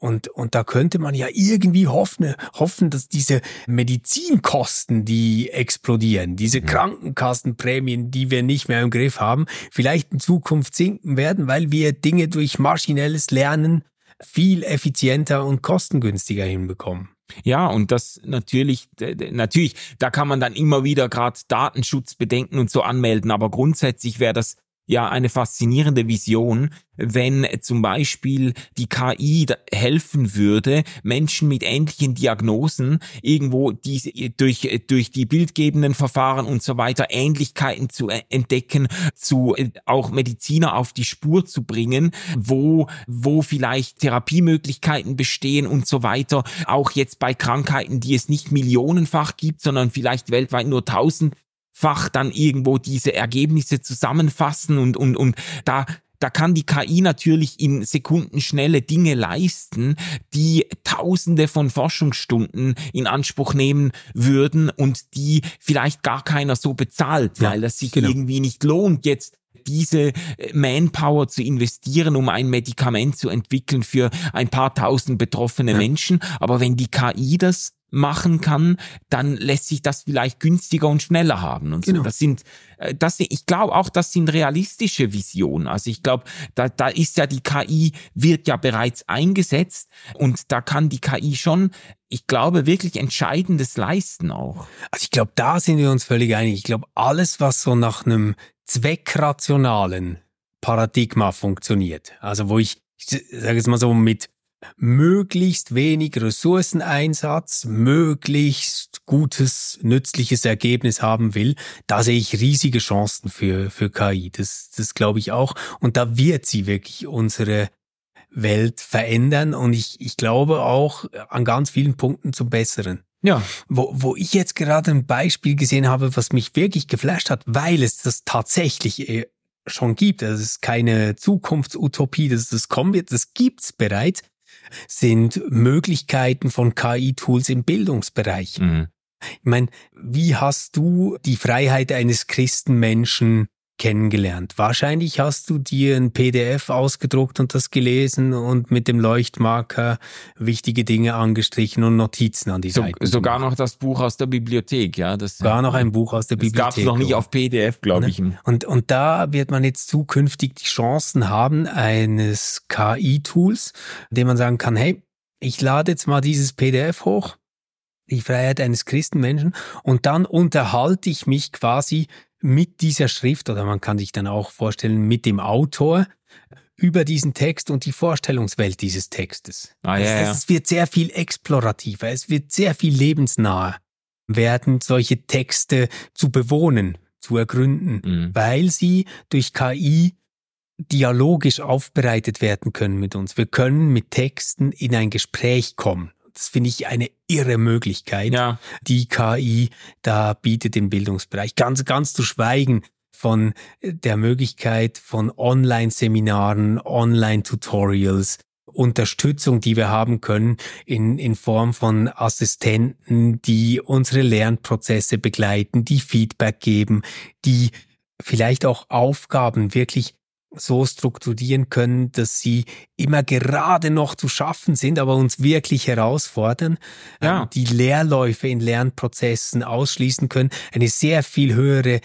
Und, und da könnte man ja irgendwie hoffen, hoffen, dass diese Medizinkosten, die explodieren, diese Krankenkassenprämien, die wir nicht mehr im Griff haben, vielleicht in Zukunft sinken werden, weil wir Dinge durch maschinelles Lernen viel effizienter und kostengünstiger hinbekommen. Ja, und das natürlich, natürlich, da kann man dann immer wieder gerade Datenschutzbedenken und so anmelden, aber grundsätzlich wäre das ja eine faszinierende Vision, wenn zum Beispiel die KI helfen würde, Menschen mit ähnlichen Diagnosen irgendwo diese, durch, durch die bildgebenden Verfahren und so weiter Ähnlichkeiten zu entdecken, zu äh, auch Mediziner auf die Spur zu bringen, wo, wo vielleicht Therapiemöglichkeiten bestehen und so weiter. Auch jetzt bei Krankheiten, die es nicht millionenfach gibt, sondern vielleicht weltweit nur tausend Fach dann irgendwo diese Ergebnisse zusammenfassen und, und, und da da kann die KI natürlich in Sekundenschnelle Dinge leisten, die Tausende von Forschungsstunden in Anspruch nehmen würden und die vielleicht gar keiner so bezahlt, weil das sich genau. irgendwie nicht lohnt, jetzt diese äh, Manpower zu investieren, um ein Medikament zu entwickeln für ein paar tausend betroffene ja. Menschen. Aber wenn die KI das machen kann, dann lässt sich das vielleicht günstiger und schneller haben und genau. so. Das sind, äh, das, ich glaube auch, das sind realistische Visionen. Also ich glaube, da, da ist ja die KI wird ja bereits eingesetzt und da kann die KI schon, ich glaube, wirklich Entscheidendes leisten auch. Also ich glaube, da sind wir uns völlig einig. Ich glaube, alles, was so nach einem zweckrationalen Paradigma funktioniert, also wo ich, ich sage jetzt mal so mit möglichst wenig Ressourceneinsatz, möglichst gutes, nützliches Ergebnis haben will, da sehe ich riesige Chancen für, für KI. Das, das glaube ich auch. Und da wird sie wirklich unsere Welt verändern und ich, ich glaube auch an ganz vielen Punkten zum Besseren. Ja. Wo, wo ich jetzt gerade ein Beispiel gesehen habe, was mich wirklich geflasht hat, weil es das tatsächlich äh, schon gibt. Das ist keine Zukunftsutopie, dass das kommen wird. Das gibt's bereits sind Möglichkeiten von KI-Tools im Bildungsbereich. Mhm. Ich meine, wie hast du die Freiheit eines Christenmenschen kennengelernt. Wahrscheinlich hast du dir ein PDF ausgedruckt und das gelesen und mit dem Leuchtmarker wichtige Dinge angestrichen und Notizen an die so, Seite. Sogar noch das Buch aus der Bibliothek, ja. Das sogar noch ein Buch aus der Bibliothek. Das gab es noch nicht auf PDF, glaube ich. Und, und da wird man jetzt zukünftig die Chancen haben eines KI-Tools, dem man sagen kann, hey, ich lade jetzt mal dieses PDF hoch, die Freiheit eines Christenmenschen, und dann unterhalte ich mich quasi mit dieser Schrift oder man kann sich dann auch vorstellen mit dem Autor über diesen Text und die Vorstellungswelt dieses Textes. Ah, ja, es, ja. es wird sehr viel explorativer, es wird sehr viel lebensnaher werden solche Texte zu bewohnen, zu ergründen, mhm. weil sie durch KI dialogisch aufbereitet werden können mit uns. Wir können mit Texten in ein Gespräch kommen. Das finde ich eine irre Möglichkeit, ja. die KI da bietet im Bildungsbereich. Ganz, ganz zu schweigen von der Möglichkeit von Online-Seminaren, Online-Tutorials, Unterstützung, die wir haben können in, in Form von Assistenten, die unsere Lernprozesse begleiten, die Feedback geben, die vielleicht auch Aufgaben wirklich so strukturieren können, dass sie immer gerade noch zu schaffen sind, aber uns wirklich herausfordern, ja. Ähm, die Leerläufe in Lernprozessen ausschließen können, eine sehr viel höhere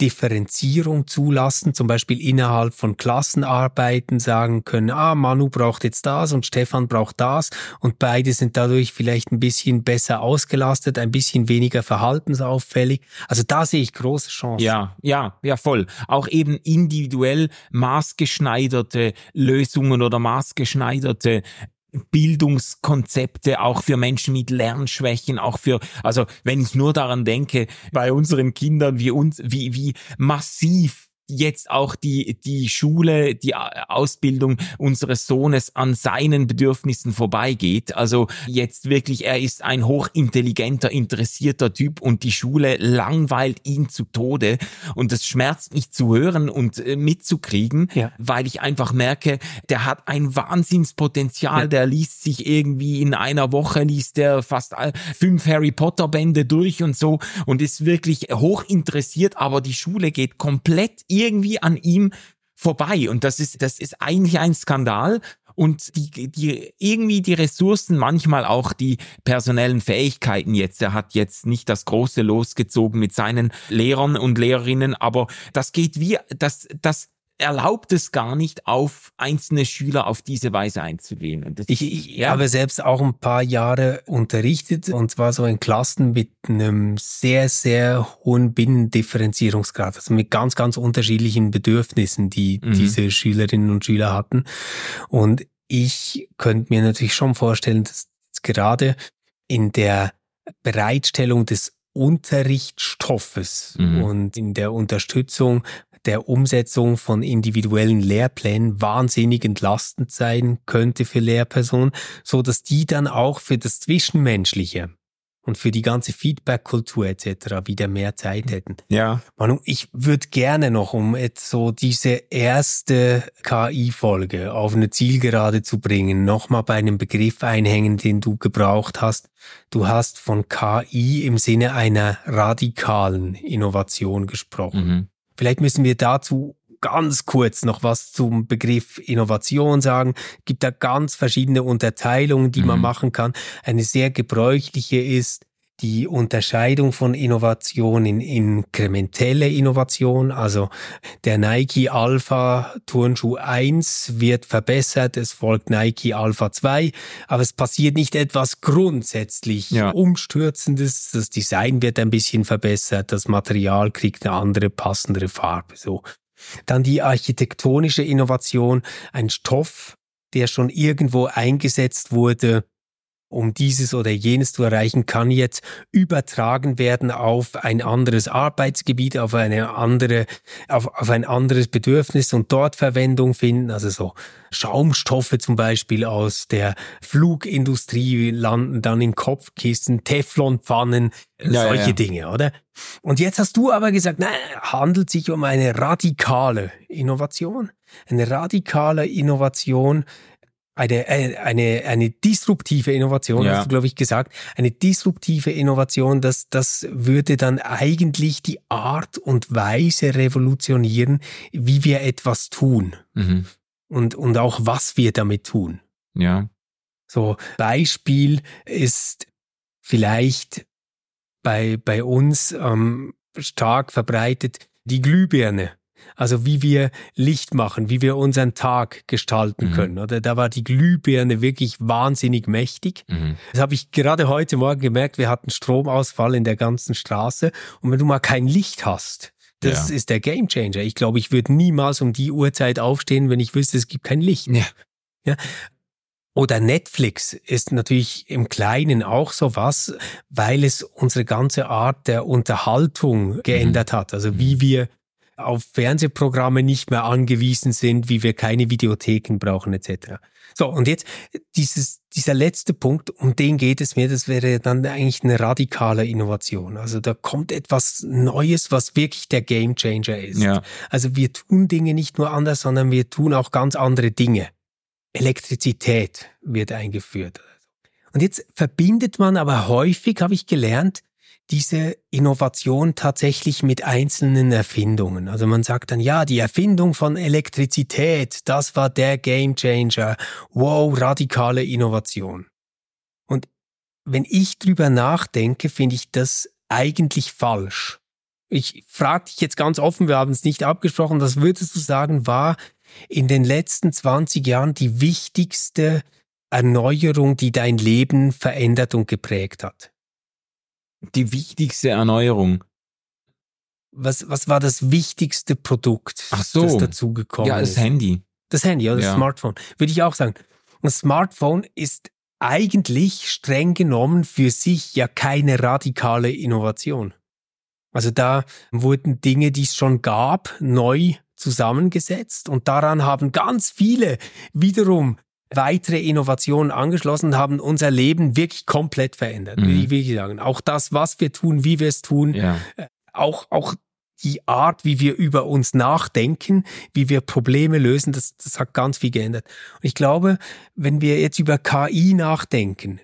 Differenzierung zulassen, zum Beispiel innerhalb von Klassenarbeiten sagen können, ah, Manu braucht jetzt das und Stefan braucht das und beide sind dadurch vielleicht ein bisschen besser ausgelastet, ein bisschen weniger verhaltensauffällig. Also da sehe ich große Chancen. Ja, ja, ja, voll. Auch eben individuell maßgeschneiderte Lösungen oder maßgeschneiderte Bildungskonzepte auch für Menschen mit Lernschwächen, auch für, also wenn ich nur daran denke, bei unseren Kindern, wie uns, wie, wie massiv jetzt auch die, die Schule, die Ausbildung unseres Sohnes an seinen Bedürfnissen vorbeigeht. Also jetzt wirklich, er ist ein hochintelligenter, interessierter Typ und die Schule langweilt ihn zu Tode. Und das schmerzt mich zu hören und äh, mitzukriegen, ja. weil ich einfach merke, der hat ein Wahnsinnspotenzial, ja. der liest sich irgendwie in einer Woche, liest der fast fünf Harry Potter Bände durch und so und ist wirklich hochinteressiert, aber die Schule geht komplett irgendwie an ihm vorbei. Und das ist, das ist eigentlich ein Skandal. Und die, die, irgendwie die Ressourcen, manchmal auch die personellen Fähigkeiten jetzt. Er hat jetzt nicht das große losgezogen mit seinen Lehrern und Lehrerinnen, aber das geht wie, das, das erlaubt es gar nicht, auf einzelne Schüler auf diese Weise einzugehen. Ich, ich ja. habe selbst auch ein paar Jahre unterrichtet und zwar so in Klassen mit einem sehr, sehr hohen Binnendifferenzierungsgrad, also mit ganz, ganz unterschiedlichen Bedürfnissen, die mhm. diese Schülerinnen und Schüler hatten. Und ich könnte mir natürlich schon vorstellen, dass gerade in der Bereitstellung des Unterrichtsstoffes mhm. und in der Unterstützung der Umsetzung von individuellen Lehrplänen wahnsinnig entlastend sein könnte für Lehrpersonen, so dass die dann auch für das Zwischenmenschliche und für die ganze Feedback-Kultur etc. wieder mehr Zeit hätten. Ja. Manu, ich würde gerne noch, um jetzt so diese erste KI-Folge auf eine Zielgerade zu bringen, nochmal bei einem Begriff einhängen, den du gebraucht hast. Du hast von KI im Sinne einer radikalen Innovation gesprochen. Mhm. Vielleicht müssen wir dazu ganz kurz noch was zum Begriff Innovation sagen. Es gibt da ganz verschiedene Unterteilungen, die mhm. man machen kann. Eine sehr gebräuchliche ist die Unterscheidung von Innovation in inkrementelle Innovation, also der Nike Alpha Turnschuh 1 wird verbessert, es folgt Nike Alpha 2, aber es passiert nicht etwas grundsätzlich ja. umstürzendes, das Design wird ein bisschen verbessert, das Material kriegt eine andere passendere Farbe, so. Dann die architektonische Innovation, ein Stoff, der schon irgendwo eingesetzt wurde, um dieses oder jenes zu erreichen, kann jetzt übertragen werden auf ein anderes Arbeitsgebiet, auf eine andere, auf, auf ein anderes Bedürfnis und dort Verwendung finden. Also so Schaumstoffe zum Beispiel aus der Flugindustrie landen dann in Kopfkissen, Teflonpfannen, ja, solche ja. Dinge, oder? Und jetzt hast du aber gesagt, nein, handelt sich um eine radikale Innovation. Eine radikale Innovation eine, eine, eine disruptive Innovation, ja. hast du, glaube ich, gesagt. Eine disruptive Innovation, das, das würde dann eigentlich die Art und Weise revolutionieren, wie wir etwas tun. Mhm. Und, und auch was wir damit tun. Ja. So, Beispiel ist vielleicht bei, bei uns ähm, stark verbreitet die Glühbirne. Also wie wir Licht machen, wie wir unseren Tag gestalten mhm. können. Oder da war die Glühbirne wirklich wahnsinnig mächtig. Mhm. Das habe ich gerade heute Morgen gemerkt. Wir hatten Stromausfall in der ganzen Straße. Und wenn du mal kein Licht hast, das ja. ist der Gamechanger. Ich glaube, ich würde niemals um die Uhrzeit aufstehen, wenn ich wüsste, es gibt kein Licht. Ja. ja. Oder Netflix ist natürlich im Kleinen auch so was, weil es unsere ganze Art der Unterhaltung geändert mhm. hat. Also wie wir auf Fernsehprogramme nicht mehr angewiesen sind, wie wir keine Videotheken brauchen etc. So, und jetzt dieses, dieser letzte Punkt, um den geht es mir, das wäre dann eigentlich eine radikale Innovation. Also da kommt etwas Neues, was wirklich der Gamechanger ist. Ja. Also wir tun Dinge nicht nur anders, sondern wir tun auch ganz andere Dinge. Elektrizität wird eingeführt. Und jetzt verbindet man aber häufig, habe ich gelernt, diese Innovation tatsächlich mit einzelnen Erfindungen. Also man sagt dann, ja, die Erfindung von Elektrizität, das war der Game Changer. Wow, radikale Innovation. Und wenn ich drüber nachdenke, finde ich das eigentlich falsch. Ich frage dich jetzt ganz offen, wir haben es nicht abgesprochen, was würdest du sagen, war in den letzten 20 Jahren die wichtigste Erneuerung, die dein Leben verändert und geprägt hat? Die wichtigste Erneuerung. Was, was war das wichtigste Produkt, Ach so. das dazugekommen ist? Ja, das? Handy. Das Handy, oder das ja. Smartphone. Würde ich auch sagen. Das Smartphone ist eigentlich streng genommen für sich ja keine radikale Innovation. Also da wurden Dinge, die es schon gab, neu zusammengesetzt und daran haben ganz viele wiederum weitere Innovationen angeschlossen haben unser Leben wirklich komplett verändert, mhm. will ich sagen. Auch das, was wir tun, wie wir es tun, ja. Äh, auch, auch die Art, wie wir über uns nachdenken, wie wir Probleme lösen, das, das hat ganz viel geändert. Und ich glaube, wenn wir jetzt über KI nachdenken,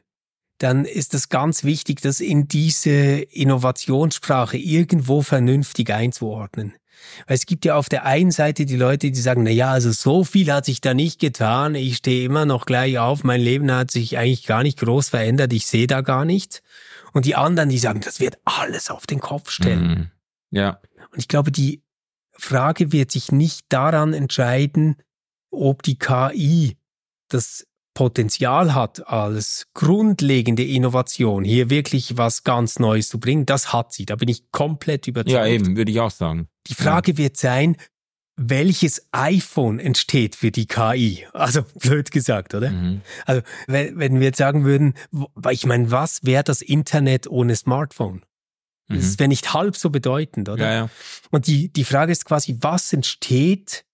dann ist es ganz wichtig, das in diese Innovationssprache irgendwo vernünftig einzuordnen. Weil es gibt ja auf der einen Seite die Leute, die sagen, na ja, also so viel hat sich da nicht getan, ich stehe immer noch gleich auf, mein Leben hat sich eigentlich gar nicht groß verändert, ich sehe da gar nichts. Und die anderen, die sagen, das wird alles auf den Kopf stellen. Mhm. Ja. Und ich glaube, die Frage wird sich nicht daran entscheiden, ob die KI das Potenzial hat, als grundlegende Innovation hier wirklich was ganz Neues zu bringen, das hat sie. Da bin ich komplett überzeugt. Ja, eben, würde ich auch sagen. Die Frage ja. wird sein, welches iPhone entsteht für die KI? Also <laughs> blöd gesagt, oder? Mhm. Also wenn, wenn wir jetzt sagen würden, ich meine, was wäre das Internet ohne Smartphone? Mhm. Das wäre nicht halb so bedeutend, oder? Ja, ja. Und die, die Frage ist quasi, was entsteht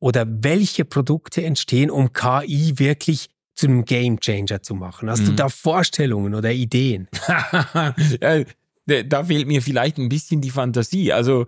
oder welche Produkte entstehen, um KI wirklich zu einem Game Changer zu machen? Hast mhm. du da Vorstellungen oder Ideen? <laughs> da fehlt mir vielleicht ein bisschen die Fantasie. Also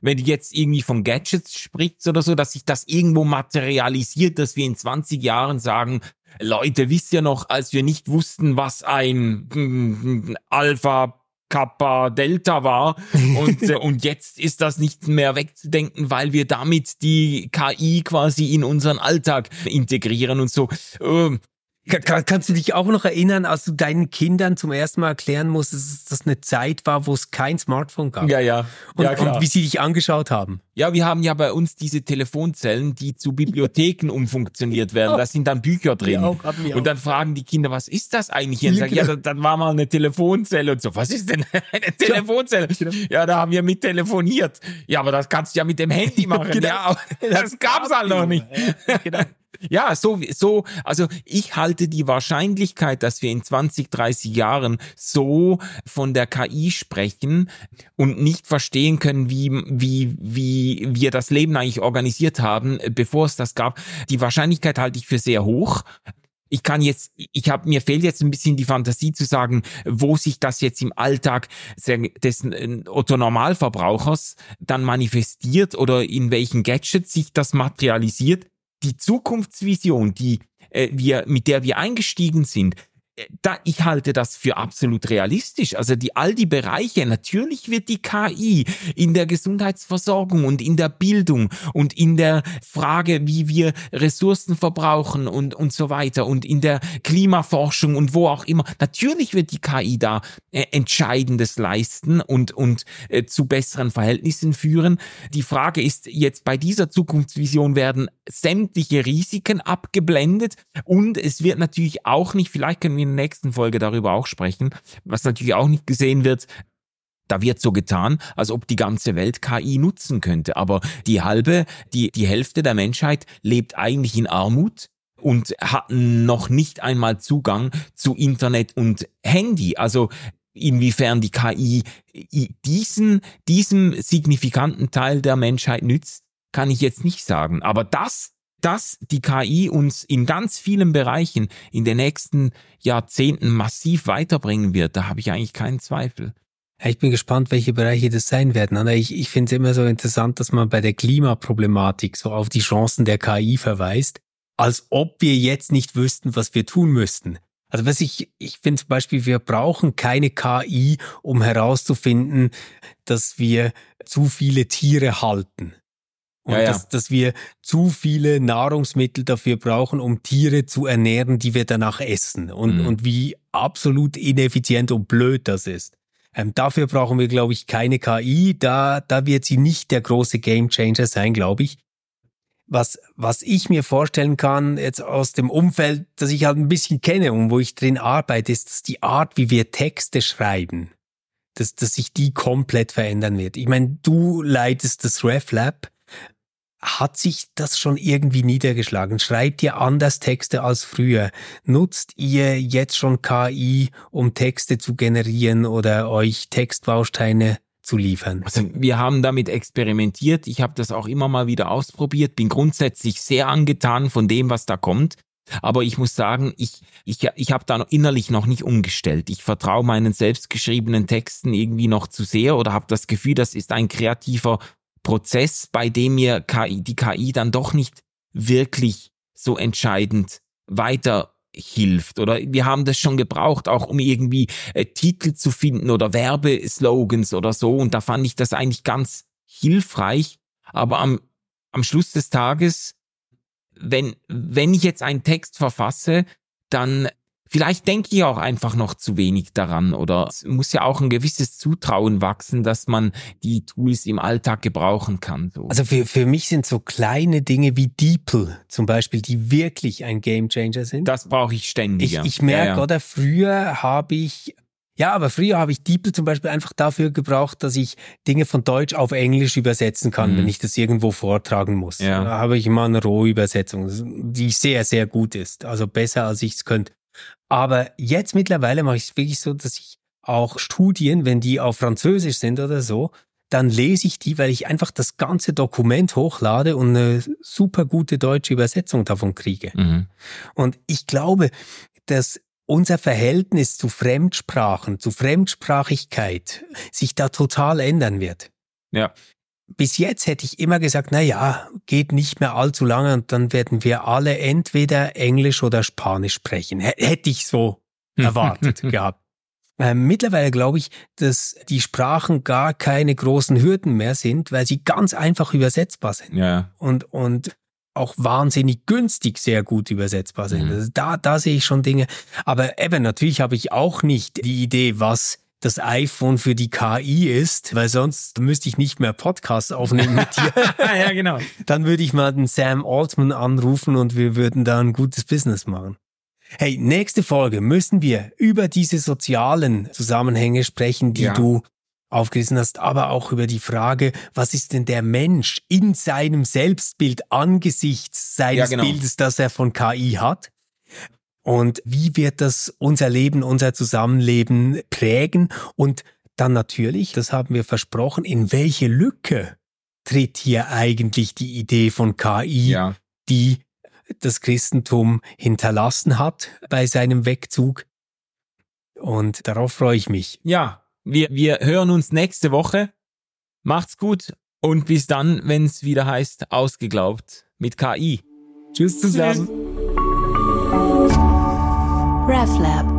wenn du jetzt irgendwie von Gadgets sprichst oder so, dass sich das irgendwo materialisiert, dass wir in 20 Jahren sagen, Leute, wisst ihr noch, als wir nicht wussten, was ein mm, Alpha Kappa Delta war und, äh, und jetzt ist das nicht mehr wegzudenken, weil wir damit die KI quasi in unseren Alltag integrieren und so. Ähm, kann, kannst du dich auch noch erinnern, als du deinen Kindern zum ersten Mal erklären musstest, dass das eine Zeit war, wo es kein Smartphone gab? Ja, ja. Und, ja, und wie sie dich angeschaut haben? Ja, wir haben ja bei uns diese Telefonzellen, die zu Bibliotheken <laughs> umfunktioniert werden. Da sind dann Bücher drin. Auch, und dann fragen die Kinder, was ist das eigentlich? Und sagen, ja, genau. dann war mal eine Telefonzelle und so. Was ist denn <laughs> eine Telefonzelle? Ja, da haben wir mit telefoniert. Ja, aber das kannst du ja mit dem Handy machen. <laughs> genau. Ja, das gab's halt noch nicht. Genau. Ja, so, so, also ich halte die Wahrscheinlichkeit, dass wir in 20, 30 Jahren so von der KI sprechen und nicht verstehen können, wie, wie, wie wir das Leben eigentlich organisiert haben, bevor es das gab, die Wahrscheinlichkeit halte ich für sehr hoch ich kann jetzt, ich habe mir fehlt jetzt ein bisschen die Fantasie zu sagen, wo sich das jetzt im Alltag des äh, Otto Normalverbrauchers dann manifestiert oder in welchen Gadgets sich das materialisiert. die Zukunftsvision, die äh, wir, mit der wir eingestiegen sind, da, ich halte das für absolut realistisch. Also die, all die Bereiche, natürlich wird die KI in der Gesundheitsversorgung und in der Bildung und in der Frage, wie wir Ressourcen verbrauchen und, und so weiter und in der Klimaforschung und wo auch immer, natürlich wird die KI da äh, Entscheidendes leisten und, und äh, zu besseren Verhältnissen führen. Die Frage ist jetzt bei dieser Zukunftsvision werden sämtliche Risiken abgeblendet und es wird natürlich auch nicht, vielleicht können wir in der nächsten Folge darüber auch sprechen. Was natürlich auch nicht gesehen wird, da wird so getan, als ob die ganze Welt KI nutzen könnte. Aber die halbe, die, die Hälfte der Menschheit lebt eigentlich in Armut und hat noch nicht einmal Zugang zu Internet und Handy. Also inwiefern die KI diesen, diesem signifikanten Teil der Menschheit nützt, kann ich jetzt nicht sagen. Aber das dass die KI uns in ganz vielen Bereichen in den nächsten Jahrzehnten massiv weiterbringen wird, da habe ich eigentlich keinen Zweifel. Ich bin gespannt, welche Bereiche das sein werden. Ich, ich finde es immer so interessant, dass man bei der Klimaproblematik so auf die Chancen der KI verweist, als ob wir jetzt nicht wüssten, was wir tun müssten. Also was ich, ich finde zum Beispiel, wir brauchen keine KI, um herauszufinden, dass wir zu viele Tiere halten. Und ja, ja. Dass, dass wir zu viele Nahrungsmittel dafür brauchen, um Tiere zu ernähren, die wir danach essen. Und, mhm. und wie absolut ineffizient und blöd das ist. Ähm, dafür brauchen wir, glaube ich, keine KI. Da, da wird sie nicht der große Gamechanger sein, glaube ich. Was, was ich mir vorstellen kann, jetzt aus dem Umfeld, das ich halt ein bisschen kenne und wo ich drin arbeite, ist, dass die Art, wie wir Texte schreiben, dass, dass sich die komplett verändern wird. Ich meine, du leitest das RefLab hat sich das schon irgendwie niedergeschlagen? Schreibt ihr anders Texte als früher? Nutzt ihr jetzt schon KI, um Texte zu generieren oder euch Textbausteine zu liefern? Also wir haben damit experimentiert. Ich habe das auch immer mal wieder ausprobiert. Bin grundsätzlich sehr angetan von dem, was da kommt. Aber ich muss sagen, ich, ich, ich habe da innerlich noch nicht umgestellt. Ich vertraue meinen selbstgeschriebenen Texten irgendwie noch zu sehr oder habe das Gefühl, das ist ein kreativer Prozess, bei dem mir KI, die KI dann doch nicht wirklich so entscheidend weiterhilft. Oder wir haben das schon gebraucht, auch um irgendwie äh, Titel zu finden oder Werbeslogans oder so. Und da fand ich das eigentlich ganz hilfreich. Aber am, am Schluss des Tages, wenn, wenn ich jetzt einen Text verfasse, dann Vielleicht denke ich auch einfach noch zu wenig daran oder es muss ja auch ein gewisses Zutrauen wachsen, dass man die Tools im Alltag gebrauchen kann. So. Also für, für mich sind so kleine Dinge wie DeepL zum Beispiel, die wirklich ein Gamechanger sind. Das brauche ich ständig. Ich, ich merke, ja, ja. oder früher habe ich ja, aber früher habe ich DeepL zum Beispiel einfach dafür gebraucht, dass ich Dinge von Deutsch auf Englisch übersetzen kann, mhm. wenn ich das irgendwo vortragen muss. Ja. Da habe ich immer eine Rohübersetzung, die sehr, sehr gut ist. Also besser, als ich es könnte. Aber jetzt mittlerweile mache ich es wirklich so, dass ich auch Studien, wenn die auf Französisch sind oder so, dann lese ich die, weil ich einfach das ganze Dokument hochlade und eine super gute deutsche Übersetzung davon kriege. Mhm. Und ich glaube, dass unser Verhältnis zu Fremdsprachen, zu Fremdsprachigkeit sich da total ändern wird. Ja bis jetzt hätte ich immer gesagt, na ja, geht nicht mehr allzu lange und dann werden wir alle entweder Englisch oder Spanisch sprechen. Hätte ich so <laughs> erwartet gehabt. Ähm, mittlerweile glaube ich, dass die Sprachen gar keine großen Hürden mehr sind, weil sie ganz einfach übersetzbar sind. Ja. Und, und auch wahnsinnig günstig sehr gut übersetzbar sind. Mhm. Also da, da sehe ich schon Dinge. Aber eben, natürlich habe ich auch nicht die Idee, was das iPhone für die KI ist, weil sonst müsste ich nicht mehr Podcasts aufnehmen mit dir. <laughs> ja, genau. Dann würde ich mal den Sam Altman anrufen und wir würden da ein gutes Business machen. Hey, nächste Folge müssen wir über diese sozialen Zusammenhänge sprechen, die ja. du aufgerissen hast, aber auch über die Frage, was ist denn der Mensch in seinem Selbstbild angesichts seines ja, genau. Bildes, das er von KI hat? Und wie wird das unser Leben, unser Zusammenleben prägen? Und dann natürlich, das haben wir versprochen, in welche Lücke tritt hier eigentlich die Idee von KI, ja. die das Christentum hinterlassen hat bei seinem Wegzug? Und darauf freue ich mich. Ja, wir, wir hören uns nächste Woche. Macht's gut und bis dann, wenn es wieder heißt, ausgeglaubt mit KI. Tschüss zusammen. RefLab